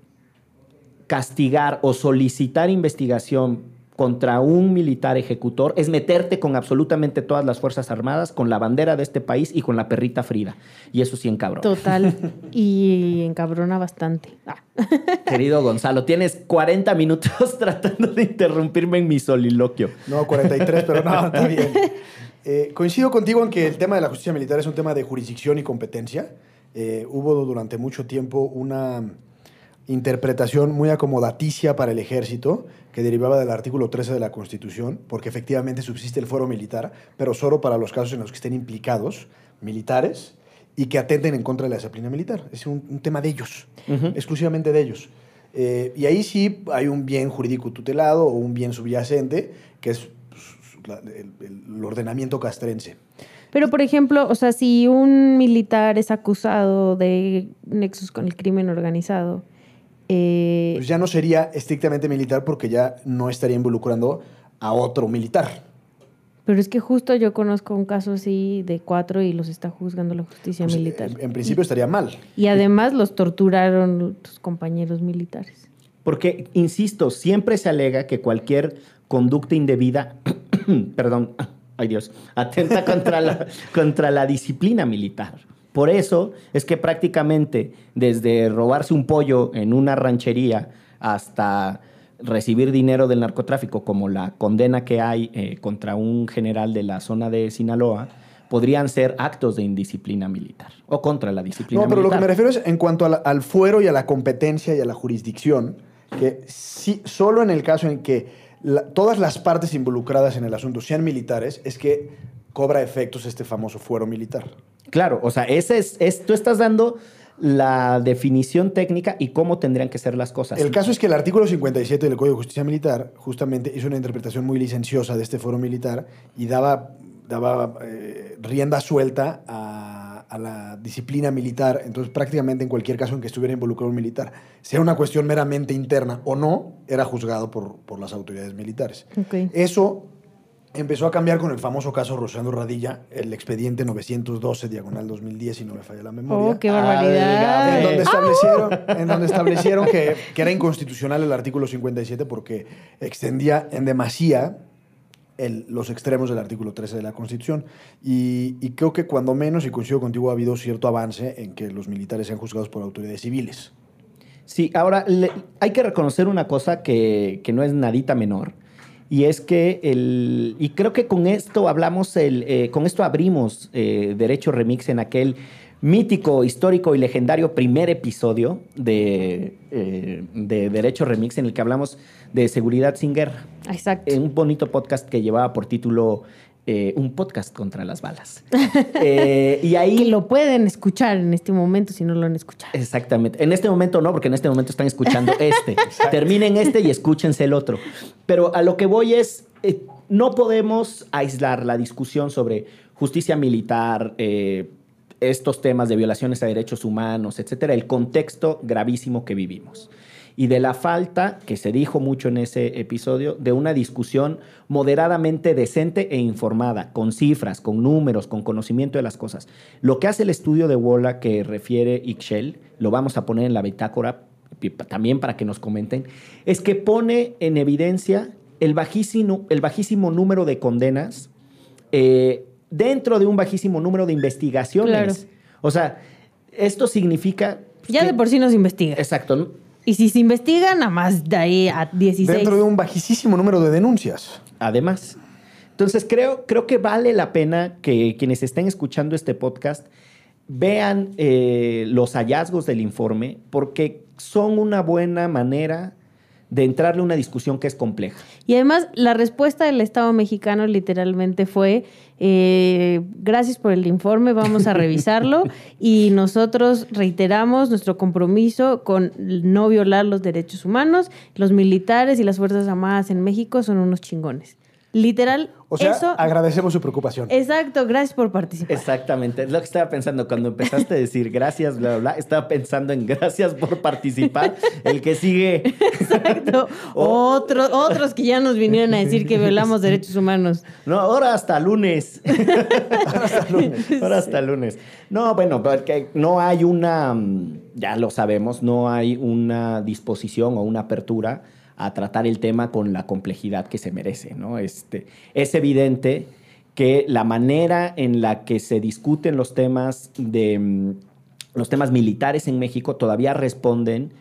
castigar o solicitar investigación contra un militar ejecutor es meterte con absolutamente todas las Fuerzas Armadas, con la bandera de este país y con la perrita Frida. Y eso sí encabrona. Total. Y encabrona bastante. Ah. Querido Gonzalo, tienes 40 minutos tratando de interrumpirme en mi soliloquio. No, 43, pero no, está bien. Eh, coincido contigo en que el tema de la justicia militar es un tema de jurisdicción y competencia. Eh, hubo durante mucho tiempo una interpretación muy acomodaticia para el ejército que derivaba del artículo 13 de la Constitución, porque efectivamente subsiste el fuero militar, pero solo para los casos en los que estén implicados militares y que atenten en contra de la disciplina militar. Es un, un tema de ellos, Ujú. exclusivamente de ellos. Eh, y ahí sí hay un bien jurídico tutelado o un bien subyacente, que es pues, la- el, el ordenamiento castrense. Pero, por ejemplo, o sea, si un militar es acusado de nexos con el crimen organizado, eh, Pues ya no sería estrictamente militar porque ya no estaría involucrando a otro militar. pero es que justo yo conozco un caso así de cuatro y los está juzgando la justicia Pues, militar. en, en principio estaría mal. Y además los torturaron sus compañeros militares. Porque, insisto, siempre se alega que cualquier conducta indebida, perdón, ay Dios, atenta contra la, contra la disciplina militar. Por eso es que prácticamente desde robarse un pollo en una ranchería hasta recibir dinero del narcotráfico, como la condena que hay eh, contra un general de la zona de Sinaloa, podrían ser actos de indisciplina militar o contra la disciplina No, pero lo que militar. me refiero es en cuanto la- al fuero y a la competencia y a la jurisdicción, que sí, solo en el caso en que la- todas las partes involucradas en el asunto sean militares, es que cobra efectos este famoso fuero militar. Claro, o sea, ese es, es- tú estás dando la definición técnica y cómo tendrían que ser las cosas. El caso es que el artículo 57 del Código de Justicia Militar justamente hizo una interpretación muy licenciosa de este foro militar y daba, daba eh, rienda suelta a, a la disciplina militar. Entonces, prácticamente en cualquier caso en que estuviera involucrado un militar, sea una cuestión meramente interna o no, era juzgado por, por las autoridades militares. Eso empezó a cambiar con el famoso caso Rosendo Radilla, el expediente 912, diagonal 2010, si no me falla la memoria. Oh, qué barbaridad. En donde establecieron, en donde establecieron que, que era inconstitucional el artículo 57 porque extendía en demasía el- los extremos del artículo 13 de la Constitución. Y, y creo que cuando menos, y coincido contigo, ha habido cierto avance en que los militares sean juzgados por autoridades civiles. Sí, ahora le- hay que reconocer una cosa que, que no es nadita menor. Y es que el. Y creo que con esto hablamos, el, eh, con esto abrimos eh, Derecho Remix en aquel mítico, histórico y legendario primer episodio de, eh, de Derecho Remix en el que hablamos de seguridad sin guerra. Exacto. En un bonito podcast que llevaba por título eh, Un podcast contra las balas. Eh, y ahí... Que lo pueden escuchar en este momento si no lo han escuchado. Exactamente. En este momento no, porque en este momento están escuchando este. Terminen este y escúchense el otro. Pero a lo que voy es, eh, no podemos aislar la discusión sobre justicia militar, eh, estos temas de violaciones a derechos humanos, etcétera, el contexto gravísimo que vivimos. Y de la falta, que se dijo mucho en ese episodio, de una discusión moderadamente decente e informada, con cifras, con números, con conocimiento de las cosas. Lo que hace el estudio de Wola que refiere Ixchel, lo vamos a poner en la bitácora también para que nos comenten, es que pone en evidencia el bajísimo, el bajísimo número de condenas eh, dentro de un bajísimo número de investigaciones. Claro. O sea, esto significa... Ya que- de por sí no se investiga. Exacto. Y si se investiga, nada más de ahí a 16. Dentro de un bajísimo número de denuncias. Además. Entonces, creo, creo que vale la pena que quienes estén escuchando este podcast vean eh, los hallazgos del informe, porque son una buena manera de entrarle a una discusión que es compleja. Y además, la respuesta del Estado mexicano literalmente fue: eh, gracias por el informe, vamos a revisarlo. y nosotros reiteramos nuestro compromiso con no violar los derechos humanos. Los militares y las Fuerzas Armadas en México son unos chingones. Literal, O sea, eso. agradecemos su preocupación. Exacto, gracias por participar. Exactamente, es lo que estaba pensando cuando empezaste a decir gracias, bla, bla, bla. Estaba pensando en gracias por participar. El que sigue. Exacto. O- Otros, otros que ya nos vinieron a decir que violamos derechos humanos. No, ahora hasta lunes. ahora hasta lunes. Ahora hasta lunes. No, bueno, porque no hay una, mm, ya lo sabemos, no hay una disposición o una apertura a tratar el tema con la complejidad que se merece, ¿no? Este, es evidente que la manera en la que se discuten los temas de mm, los temas militares en México todavía responden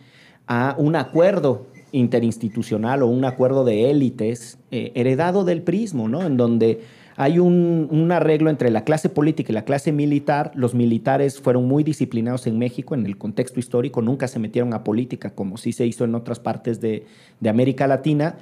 a un acuerdo interinstitucional o un acuerdo de élites eh, heredado del prismo, ¿no? En donde hay un, arreglo entre la clase política y la clase militar. Los militares fueron muy disciplinados en México en el contexto histórico, nunca se metieron a política como sí se hizo en otras partes de, de América Latina.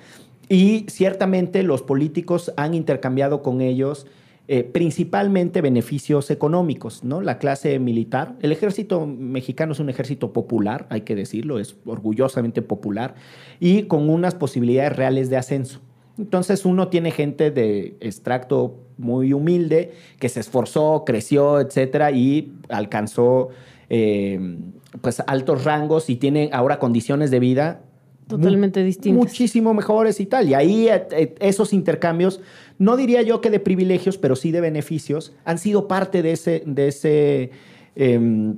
Y ciertamente los políticos han intercambiado con ellos eh, principalmente beneficios económicos, ¿no? La clase militar, el ejército mexicano es un ejército popular, hay que decirlo, es orgullosamente popular y con unas posibilidades reales de ascenso. Entonces uno tiene gente de extracto muy humilde que se esforzó, creció, etcétera, y alcanzó eh, pues altos rangos y tiene ahora condiciones de vida Totalmente mu- distintas. Muchísimo mejores y tal. Y ahí eh, eh, esos intercambios, no diría yo que de privilegios, pero sí de beneficios, han sido parte de ese, de ese eh,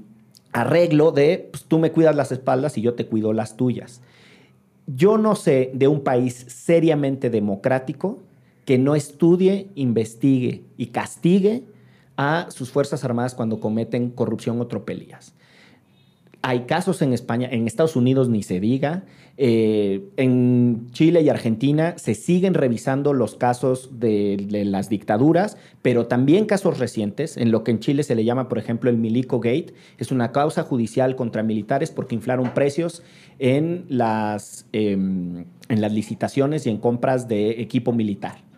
arreglo de pues, tú me cuidas las espaldas y yo te cuido las tuyas. Yo no sé de un país seriamente democrático que no estudie, investigue y castigue a sus Fuerzas Armadas cuando cometen corrupción o tropelías. Hay casos en España, en Estados Unidos ni se diga, eh, en Chile y Argentina se siguen revisando los casos de, las dictaduras, pero también casos recientes, en lo que en Chile se le llama, por ejemplo, el Milico Gate, es una causa judicial contra militares porque inflaron precios en las, eh, en las licitaciones y en compras de equipo militar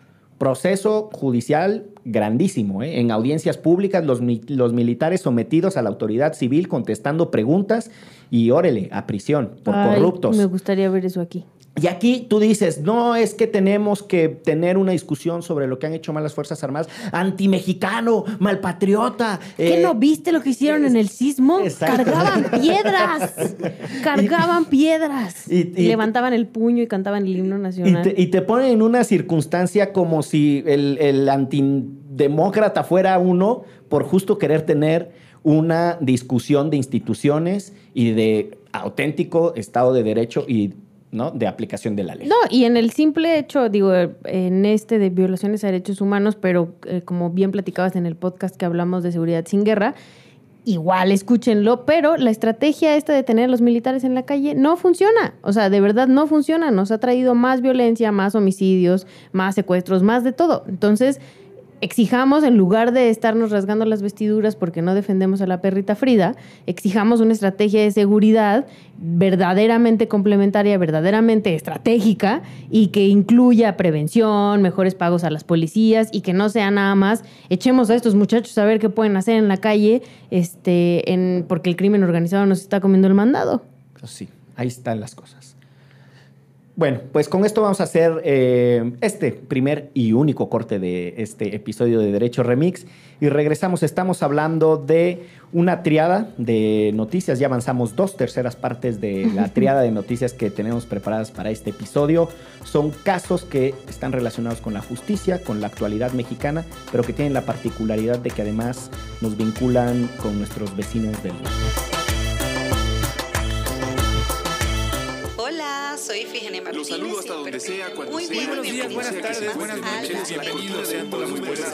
proceso judicial grandísimo. ¿eh? En audiencias públicas, los, los, militares sometidos a la autoridad civil contestando preguntas y órele, a prisión por Ay, corruptos. Me gustaría ver eso aquí. Y aquí tú dices, no, es que tenemos que tener una discusión sobre lo que han hecho mal las Fuerzas Armadas, antimexicano, malpatriota. ¿Qué eh, no viste lo que hicieron en el sismo? Exacto. Cargaban piedras, cargaban y, piedras. Y, y, levantaban el puño y cantaban el himno nacional. Y te, y te ponen en una circunstancia como si el, el antidemócrata fuera uno por justo querer tener una discusión de instituciones y de auténtico Estado de Derecho y ¿no? de aplicación de la ley. No, y en el simple hecho, digo, en este de violaciones a derechos humanos, pero eh, como bien platicabas en el podcast que hablamos de seguridad sin guerra, igual escúchenlo, pero la estrategia esta de tener a los militares en la calle no funciona. O sea, de verdad no funciona. Nos ha traído más violencia, más homicidios, más secuestros, más de todo. Entonces, exijamos, en lugar de estarnos rasgando las vestiduras porque no defendemos a la perrita Frida, exijamos una estrategia de seguridad verdaderamente complementaria, verdaderamente estratégica y que incluya prevención, mejores pagos a las policías y que no sea nada más echemos a estos muchachos a ver qué pueden hacer en la calle este, en, porque el crimen organizado nos está comiendo el mandado. Sí, ahí están las cosas. Bueno, pues con esto vamos a hacer eh, este primer y único corte de este episodio de Derecho Remix y regresamos. Estamos hablando de una triada de noticias. Ya avanzamos dos terceras partes de la triada de noticias que tenemos preparadas para este episodio. Son casos que están relacionados con la justicia, con la actualidad mexicana, pero que tienen la particularidad de que además nos vinculan con nuestros vecinos del mundo. Soy Ifigenia Martínez. Los saludo hasta donde sea, cuando Muy sea. bien, Buenos días, buenas tardes, buenas noches, bienvenidos sean todos muy buenas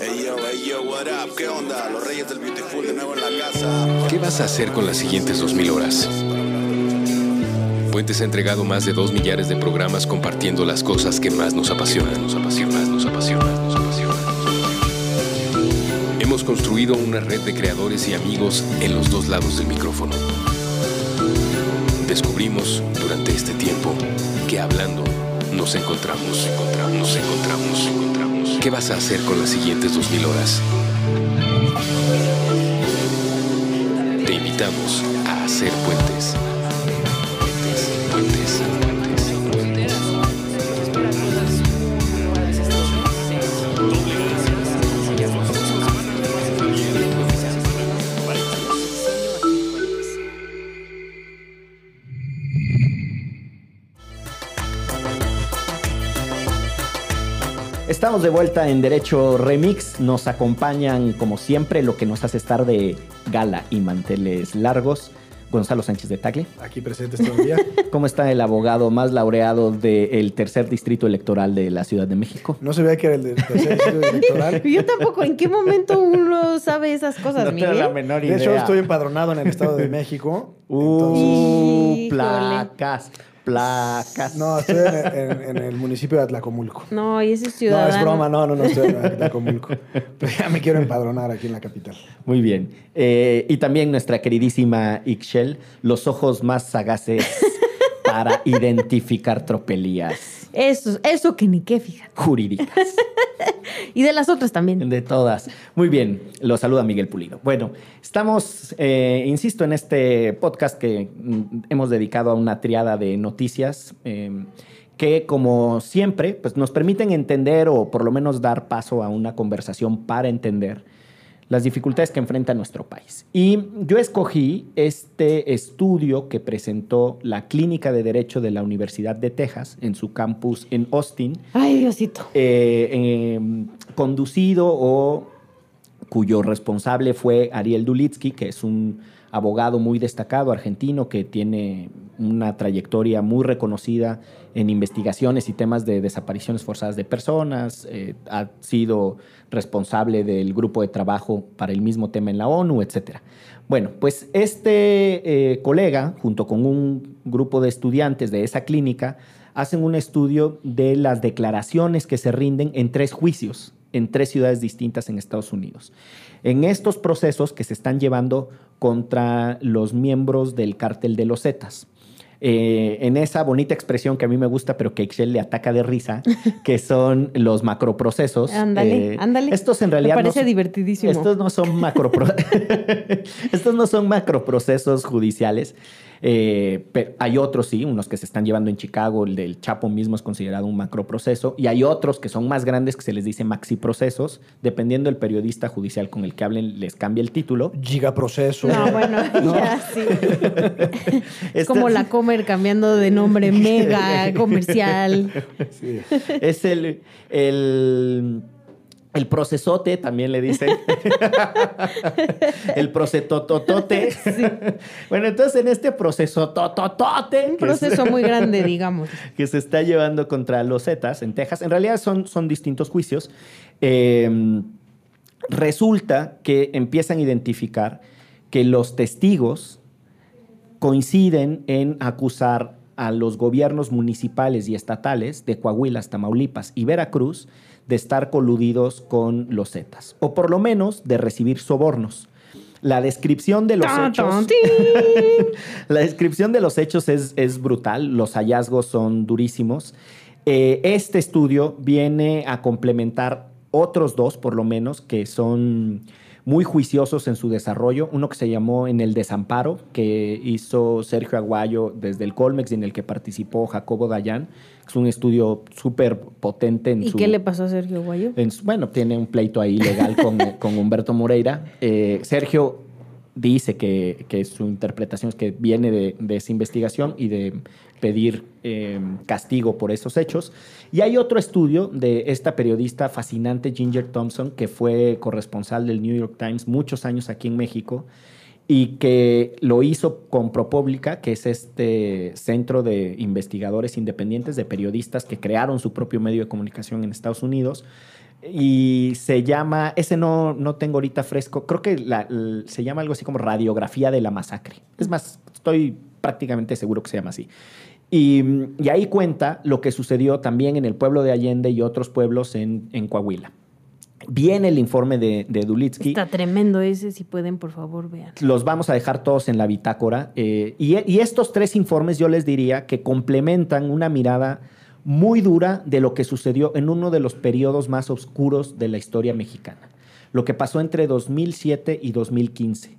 Ey yo, ey yo, what up? ¿Qué onda? Los reyes del Beautiful de nuevo en la casa. ¿Qué vas a hacer con las siguientes 2000 horas? Fuentes ha entregado más de 2 millares de programas compartiendo las cosas que más nos apasionan, nos apasionan, nos apasionan, nos apasionan. Hemos construido una red de creadores y amigos en los dos lados del micrófono. Descubrimos durante este tiempo que hablando nos encontramos, encontramos, encontramos, encontramos. ¿Qué vas a hacer con las siguientes 2000 horas? Te invitamos a hacer. Puentes, puentes, puentes, Estamos de vuelta en Derecho Remix. Nos acompañan, como siempre, lo que nos hace estar de gala y manteles largos. Gonzalo Sánchez de Tagle. Aquí presentes todo el día. ¿Cómo está el abogado más laureado del tercer distrito electoral de la Ciudad de México? No se veía que era el del tercer distrito electoral. Yo tampoco, ¿en qué momento uno sabe esas cosas, No tengo Miguel? la menor De idea. hecho, estoy empadronado en el Estado de México. Uh, placas, placas. No, estoy en, en- en el municipio de Atlacomulco. No, y ese es No, ciudadano. es broma, no, no, no estoy en Atlacomulco. Pero ya me quiero empadronar aquí en la capital. Muy bien. Eh, y también nuestra queridísima Ixchel, los ojos más sagaces para identificar tropelías Eso, eso que ni qué, fíjate. jurídicas. Y de las otras también. De todas. Muy bien, lo saluda Miguel Pulido. Bueno, estamos, eh, insisto, en este podcast que mm, hemos dedicado a una triada de noticias eh, que, como siempre, pues nos permiten entender o por lo menos dar paso a una conversación para entender las dificultades que enfrenta nuestro país. Y yo escogí este estudio que presentó la Clínica de Derecho de la Universidad de Texas en su campus en Austin, Ay, Diosito. eh, eh, conducido o cuyo responsable fue Ariel Dulitsky, que es un abogado muy destacado argentino que tiene una trayectoria muy reconocida en investigaciones y temas de desapariciones forzadas de personas, eh, ha sido responsable del grupo de trabajo para el mismo tema en la ONU, etc. Bueno, pues este eh, colega, junto con un grupo de estudiantes de esa clínica, hacen un estudio de las declaraciones que se rinden en tres juicios, en tres ciudades distintas en Estados Unidos. En estos procesos que se están llevando contra los miembros del cártel de los Zetas. Eh, en esa bonita expresión que a mí me gusta, pero que Excel le ataca de risa, que son los macroprocesos. Ándale, Eh, ándale. Estos en realidad Me parece no son- divertidísimo. Estos no son macropro estos no son macroprocesos judiciales. Eh, pero hay otros, sí, unos que se están llevando en Chicago, el del Chapo mismo es considerado un macroproceso, y hay otros que son más grandes que se les dice maxiprocesos, dependiendo del periodista judicial con el que hablen, les cambia el título. Gigaproceso. No, bueno, ya sí. Es Este- como la Comer cambiando de nombre mega comercial. Sí. es el, el, el procesote, también le dicen. el procetototote. Bueno, entonces en este proceso tototote. Un proceso muy grande, digamos. que se está llevando contra los Zetas en Texas. En realidad son, son distintos juicios. Eh, resulta que empiezan a identificar que los testigos coinciden en acusar a los gobiernos municipales y estatales de Coahuila, Tamaulipas y Veracruz de estar coludidos con los Zetas, o por lo menos de recibir sobornos. La descripción de los Tan, hechos. tan. La descripción de los hechos es, es brutal, los hallazgos son durísimos. Eh, este estudio viene a complementar otros dos, por lo menos, que son muy juiciosos en su desarrollo. Uno que se llamó En el Desamparo, que hizo Sergio Aguayo desde el Colmex y en el que participó Jacobo Dayan. Es un estudio súper potente en ¿Y su... qué le pasó a Sergio Guayo? En su- bueno, tiene un pleito ahí legal con, con Humberto Moreira. Eh, Sergio dice que, que su interpretación es que viene de, de esa investigación y de pedir eh, castigo por esos hechos. Y hay otro estudio de esta periodista fascinante, Ginger Thompson, que fue corresponsal del New York Times muchos años aquí en México y que lo hizo con ProPublica, que es este centro de investigadores independientes, de periodistas que crearon su propio medio de comunicación en Estados Unidos. Y se llama, ese no, no tengo ahorita fresco, creo que se llama algo así como Radiografía de la Masacre. Es más, estoy prácticamente seguro que se llama así. Y, y ahí cuenta lo que sucedió también en el pueblo de Allende y otros pueblos en, en Coahuila. Viene el informe de, de Dulitsky. Está tremendo ese, si pueden, por favor, vean. Los vamos a dejar todos en la bitácora. eh, y, y estos tres informes yo les diría que complementan una mirada muy dura de lo que sucedió en uno de los periodos más oscuros de la historia mexicana. Lo que pasó entre 2007 y 2015.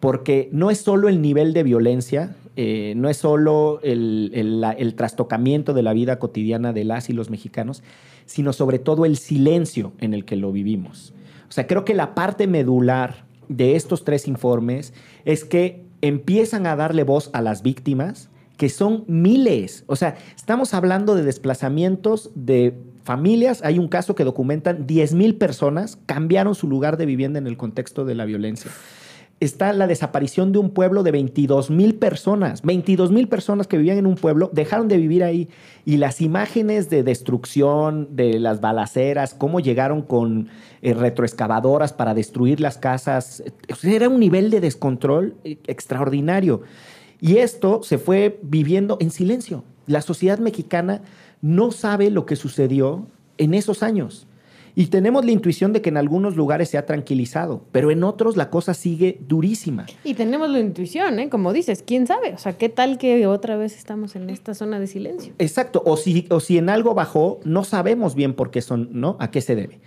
Porque no es solo el nivel de violencia, eh, no es solo el, trastocamiento de la vida cotidiana de las y los mexicanos, sino sobre todo el silencio en el que lo vivimos. O sea, creo que la parte medular de estos tres informes es que empiezan a darle voz a las víctimas, que son miles. O sea, estamos hablando de desplazamientos de familias. Hay un caso que documentan 10 mil personas cambiaron su lugar de vivienda en el contexto de la violencia está la desaparición de un pueblo de 22 mil personas. 22 mil personas que vivían en un pueblo dejaron de vivir ahí. Y las imágenes de destrucción, de las balaceras, cómo llegaron con eh, retroexcavadoras para destruir las casas, eh, era un nivel de descontrol eh, extraordinario. Y esto se fue viviendo en silencio. La sociedad mexicana no sabe lo que sucedió en esos años. Y tenemos la intuición de que en algunos lugares se ha tranquilizado, pero en otros la cosa sigue durísima. Y tenemos la intuición, ¿eh? Como dices, ¿quién sabe? O sea, ¿qué tal que otra vez estamos en esta zona de silencio? Exacto, o si, o si en algo bajó, no sabemos bien por qué son, ¿no? ¿A qué se debe?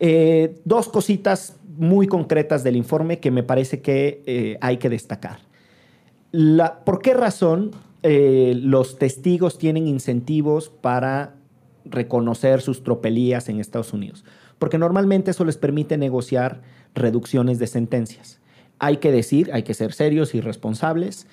Eh, dos cositas muy concretas del informe que me parece que eh, hay que destacar. La- ¿Por qué razón eh, los testigos tienen incentivos para reconocer sus tropelías en Estados Unidos? Porque normalmente eso les permite negociar reducciones de sentencias. Hay que decir, hay que ser serios y responsables,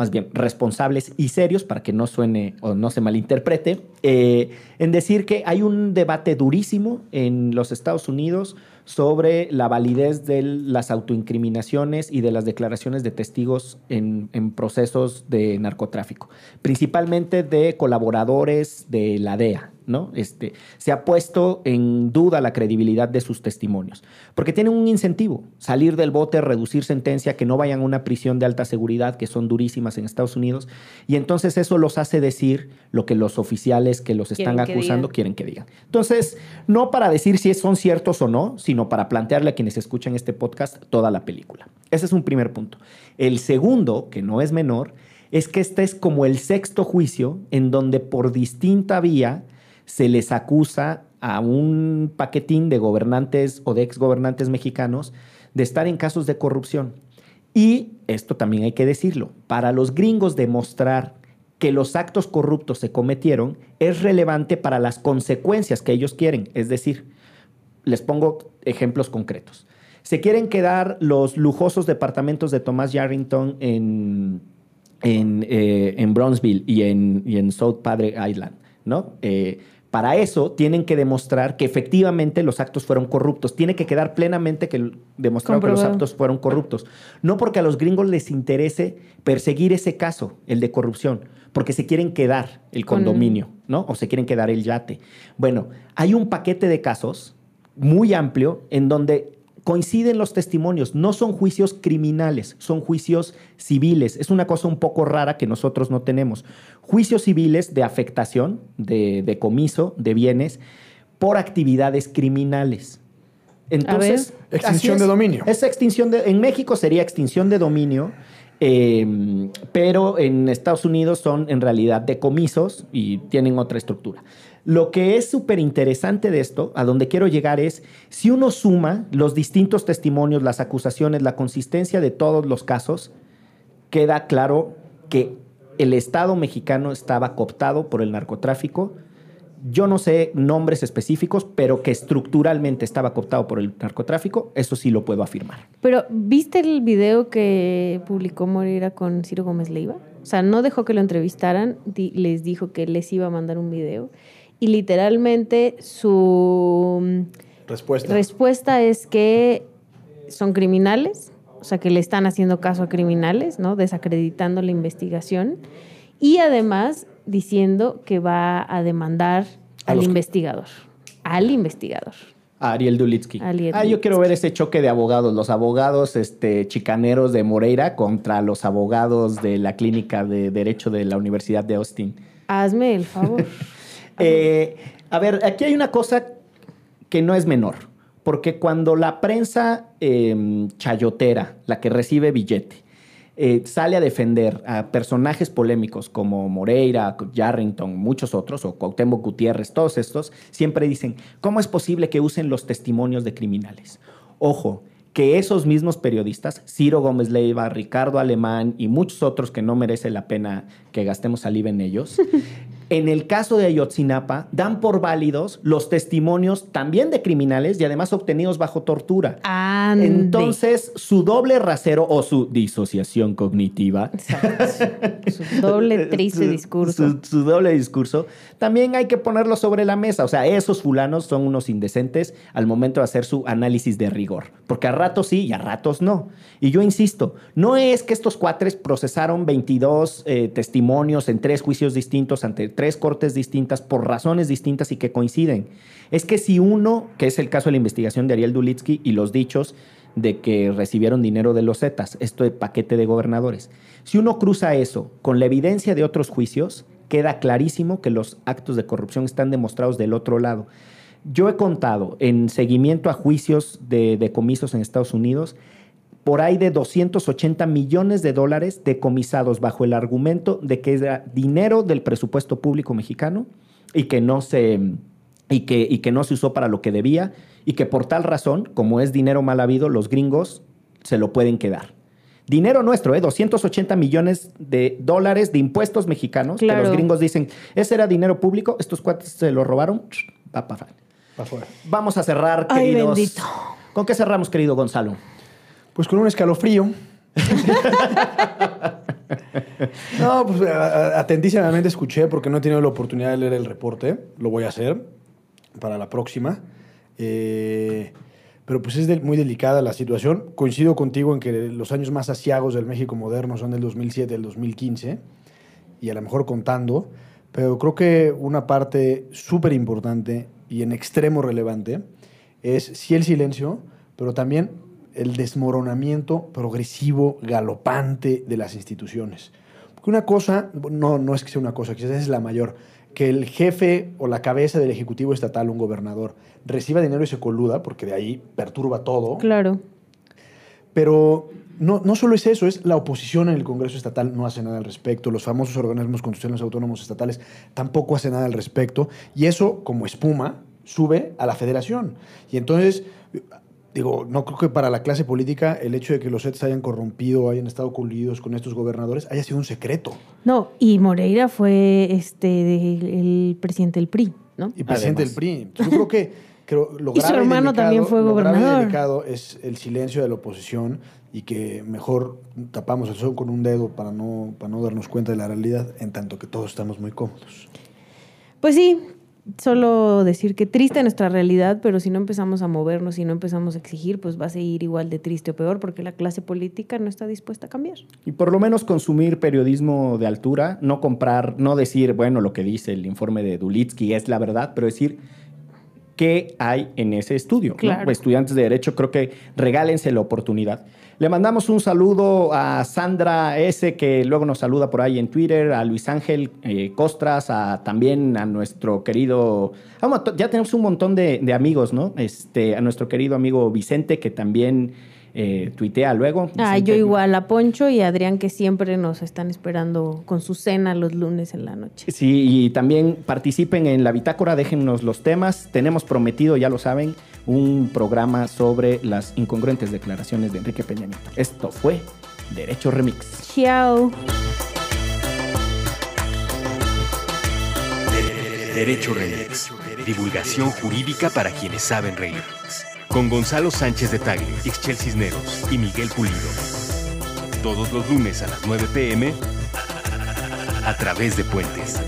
más bien responsables y serios para que no suene o no se malinterprete, eh, en decir que hay un debate durísimo en los Estados Unidos sobre la validez de las autoincriminaciones y de las declaraciones de testigos en, en procesos de narcotráfico, principalmente de colaboradores de la DEA. ¿No? Este, se ha puesto en duda la credibilidad de sus testimonios, porque tienen un incentivo, salir del bote, reducir sentencia, que no vayan a una prisión de alta seguridad, que son durísimas en Estados Unidos, y entonces eso los hace decir lo que los oficiales que los están Quieren acusando quieren que digan. Entonces, no para decir si son ciertos o no, sino para plantearle a quienes escuchan este podcast toda la película. Ese es un primer punto. El segundo, que no es menor, es que este es como el sexto juicio en donde por distinta vía se les acusa a un paquetín de gobernantes o de exgobernantes mexicanos de estar en casos de corrupción. Y esto también hay que decirlo, para los gringos demostrar que los actos corruptos se cometieron es relevante para las consecuencias que ellos quieren. Es decir, les pongo ejemplos concretos. Se quieren quedar los lujosos departamentos de Thomas Yarrington en, en, eh, en Bronzeville y en, y en South Padre Island, ¿no? Eh, para eso tienen que demostrar que efectivamente los actos fueron corruptos. Tiene que quedar plenamente que demostraron que los actos fueron corruptos. No porque a los gringos les interese perseguir ese caso, el de corrupción, porque se quieren quedar el Con- condominio, ¿no? O se quieren quedar el yate. Bueno, hay un paquete de casos muy amplio en donde coinciden los testimonios, no son juicios criminales, son juicios civiles. Es una cosa un poco rara que nosotros no tenemos. Juicios civiles de afectación, de decomiso de bienes por actividades criminales. Entonces. Extinción de dominio. Es extinción de, en México sería extinción de dominio, eh, pero en Estados Unidos son en realidad decomisos y tienen otra estructura. Lo que es súper interesante de esto, a donde quiero llegar es, si uno suma los distintos testimonios, las acusaciones, la consistencia de todos los casos, queda claro que el Estado mexicano estaba cooptado por el narcotráfico. Yo no sé nombres específicos, pero que estructuralmente estaba cooptado por el narcotráfico, eso sí lo puedo afirmar. Pero, ¿viste el video que publicó Moreira con Ciro Gómez Leiva? O sea, no dejó que lo entrevistaran, les dijo que les iba a mandar un video. Y literalmente su mm, Respuesta. respuesta es que son criminales, o sea, que le están haciendo caso a criminales, ¿no? Desacreditando la investigación. Y además diciendo que va a demandar A al los investigador. Al investigador. A Ariel Dulitsky. Ariel ah, yo quiero ver ese choque de abogados, los abogados este, chicaneros de Moreira contra los abogados de la clínica de Derecho de la Universidad de Austin. Hazme el favor. Eh, a ver, aquí hay una cosa que no es menor, porque cuando la prensa eh, chayotera, la que recibe billete, eh, sale a defender a personajes polémicos como Moreira, Yarrington, muchos otros, o Cuauhtémoc Gutiérrez, todos estos, siempre dicen, ¿cómo es posible que usen los testimonios de criminales? Ojo, que esos mismos periodistas, Ciro Gómez Leiva, Ricardo Alemán y muchos otros que no merece la pena que gastemos saliva en ellos, en el caso de Ayotzinapa, dan por válidos los testimonios también de criminales y además obtenidos bajo tortura. Ande. Entonces, su doble rasero o su disociación cognitiva. Su doble triste su- discurso. Su, su doble discurso. También hay que ponerlo sobre la mesa. O sea, esos fulanos son unos indecentes al momento de hacer su análisis de rigor. Porque a ratos sí y a ratos no. Y yo insisto, no es que estos cuatres procesaron 22 eh, testimonios en tres juicios distintos ante tres cortes distintas por razones distintas y que coinciden. Es que si uno, que es el caso de la investigación de Ariel Dulitsky y los dichos de que recibieron dinero de los Zetas, esto de paquete de gobernadores. Si uno cruza eso con la evidencia de otros juicios, queda clarísimo que los actos de corrupción están demostrados del otro lado. Yo he contado en seguimiento a juicios de decomisos en Estados Unidos por ahí de 280 millones de dólares decomisados bajo el argumento de que era dinero del presupuesto público mexicano y que no se y que, y que no se usó para lo que debía y que por tal razón, como es dinero mal habido, los gringos se lo pueden quedar. Dinero nuestro, ¿eh? 280 millones de dólares de impuestos mexicanos. Que Claro. los gringos dicen, ese era dinero público, estos cuates se lo robaron, va para afuera. Vamos a cerrar, Ay, queridos. bendito. ¿Con qué cerramos, querido Gonzalo? Pues con un escalofrío. no, pues atentísimamente escuché porque no he tenido la oportunidad de leer el reporte. Lo voy a hacer para la próxima. Eh, pero pues es del- muy delicada la situación. Coincido contigo en que los años más asiagos del México moderno son del 2007 al 2015 y a lo mejor contando, pero creo que una parte súper importante y en extremo relevante es sí el silencio, pero también el desmoronamiento progresivo, galopante de las instituciones. Porque una cosa, no, no es que sea una cosa, quizás es la mayor, que el jefe o la cabeza del Ejecutivo Estatal, un gobernador, reciba dinero y se coluda, porque de ahí perturba todo. Claro. Pero no, no solo es eso, es la oposición en el Congreso Estatal no hace nada al respecto, los famosos organismos constitucionales autónomos estatales tampoco hacen nada al respecto, y eso, como espuma, sube a la federación. Y entonces, digo, no creo que para la clase política el hecho de que los SETs hayan corrompido, hayan estado coludidos con estos gobernadores, haya sido un secreto. No, y Moreira fue este de- el presidente del PRI, ¿no? Y presidente Además. del PRI. Yo creo que creo, lo Y su grave hermano delicado- también fue lo grave y gobernador. delicado es el silencio de la oposición y que mejor tapamos el sol con un dedo para no, para no darnos cuenta de la realidad, en tanto que todos estamos muy cómodos. Pues sí, solo decir que triste nuestra realidad, pero si no empezamos a movernos, si no empezamos a exigir, pues va a seguir igual de triste o peor, porque la clase política no está dispuesta a cambiar. Y por lo menos consumir periodismo de altura, no comprar, no decir, bueno, lo que dice el informe de Dulitsky es la verdad, pero decir qué hay en ese estudio. ¿no? Claro. Estudiantes de Derecho, creo que regálense la oportunidad. Le mandamos un saludo a Sandra S., que luego nos saluda por ahí en Twitter, a Luis Ángel eh, Costras, a, también a nuestro querido. Ya tenemos un montón de, de amigos, ¿no? Este, a nuestro querido amigo Vicente, que también eh, tuitea luego. Ah, yo igual a Poncho y a Adrián que siempre nos están esperando con su cena los lunes en la noche. Sí, y también participen en la bitácora, déjennos los temas. Tenemos prometido, ya lo saben, un programa sobre las incongruentes declaraciones de Enrique Peña Nieto. Esto fue Derecho Remix. Chao. Derecho Remix. Divulgación jurídica para quienes saben reír. Con Gonzalo Sánchez de Tagle, Ixchel Cisneros y Miguel Pulido. Todos los lunes a las 9 pm a través de Puentes.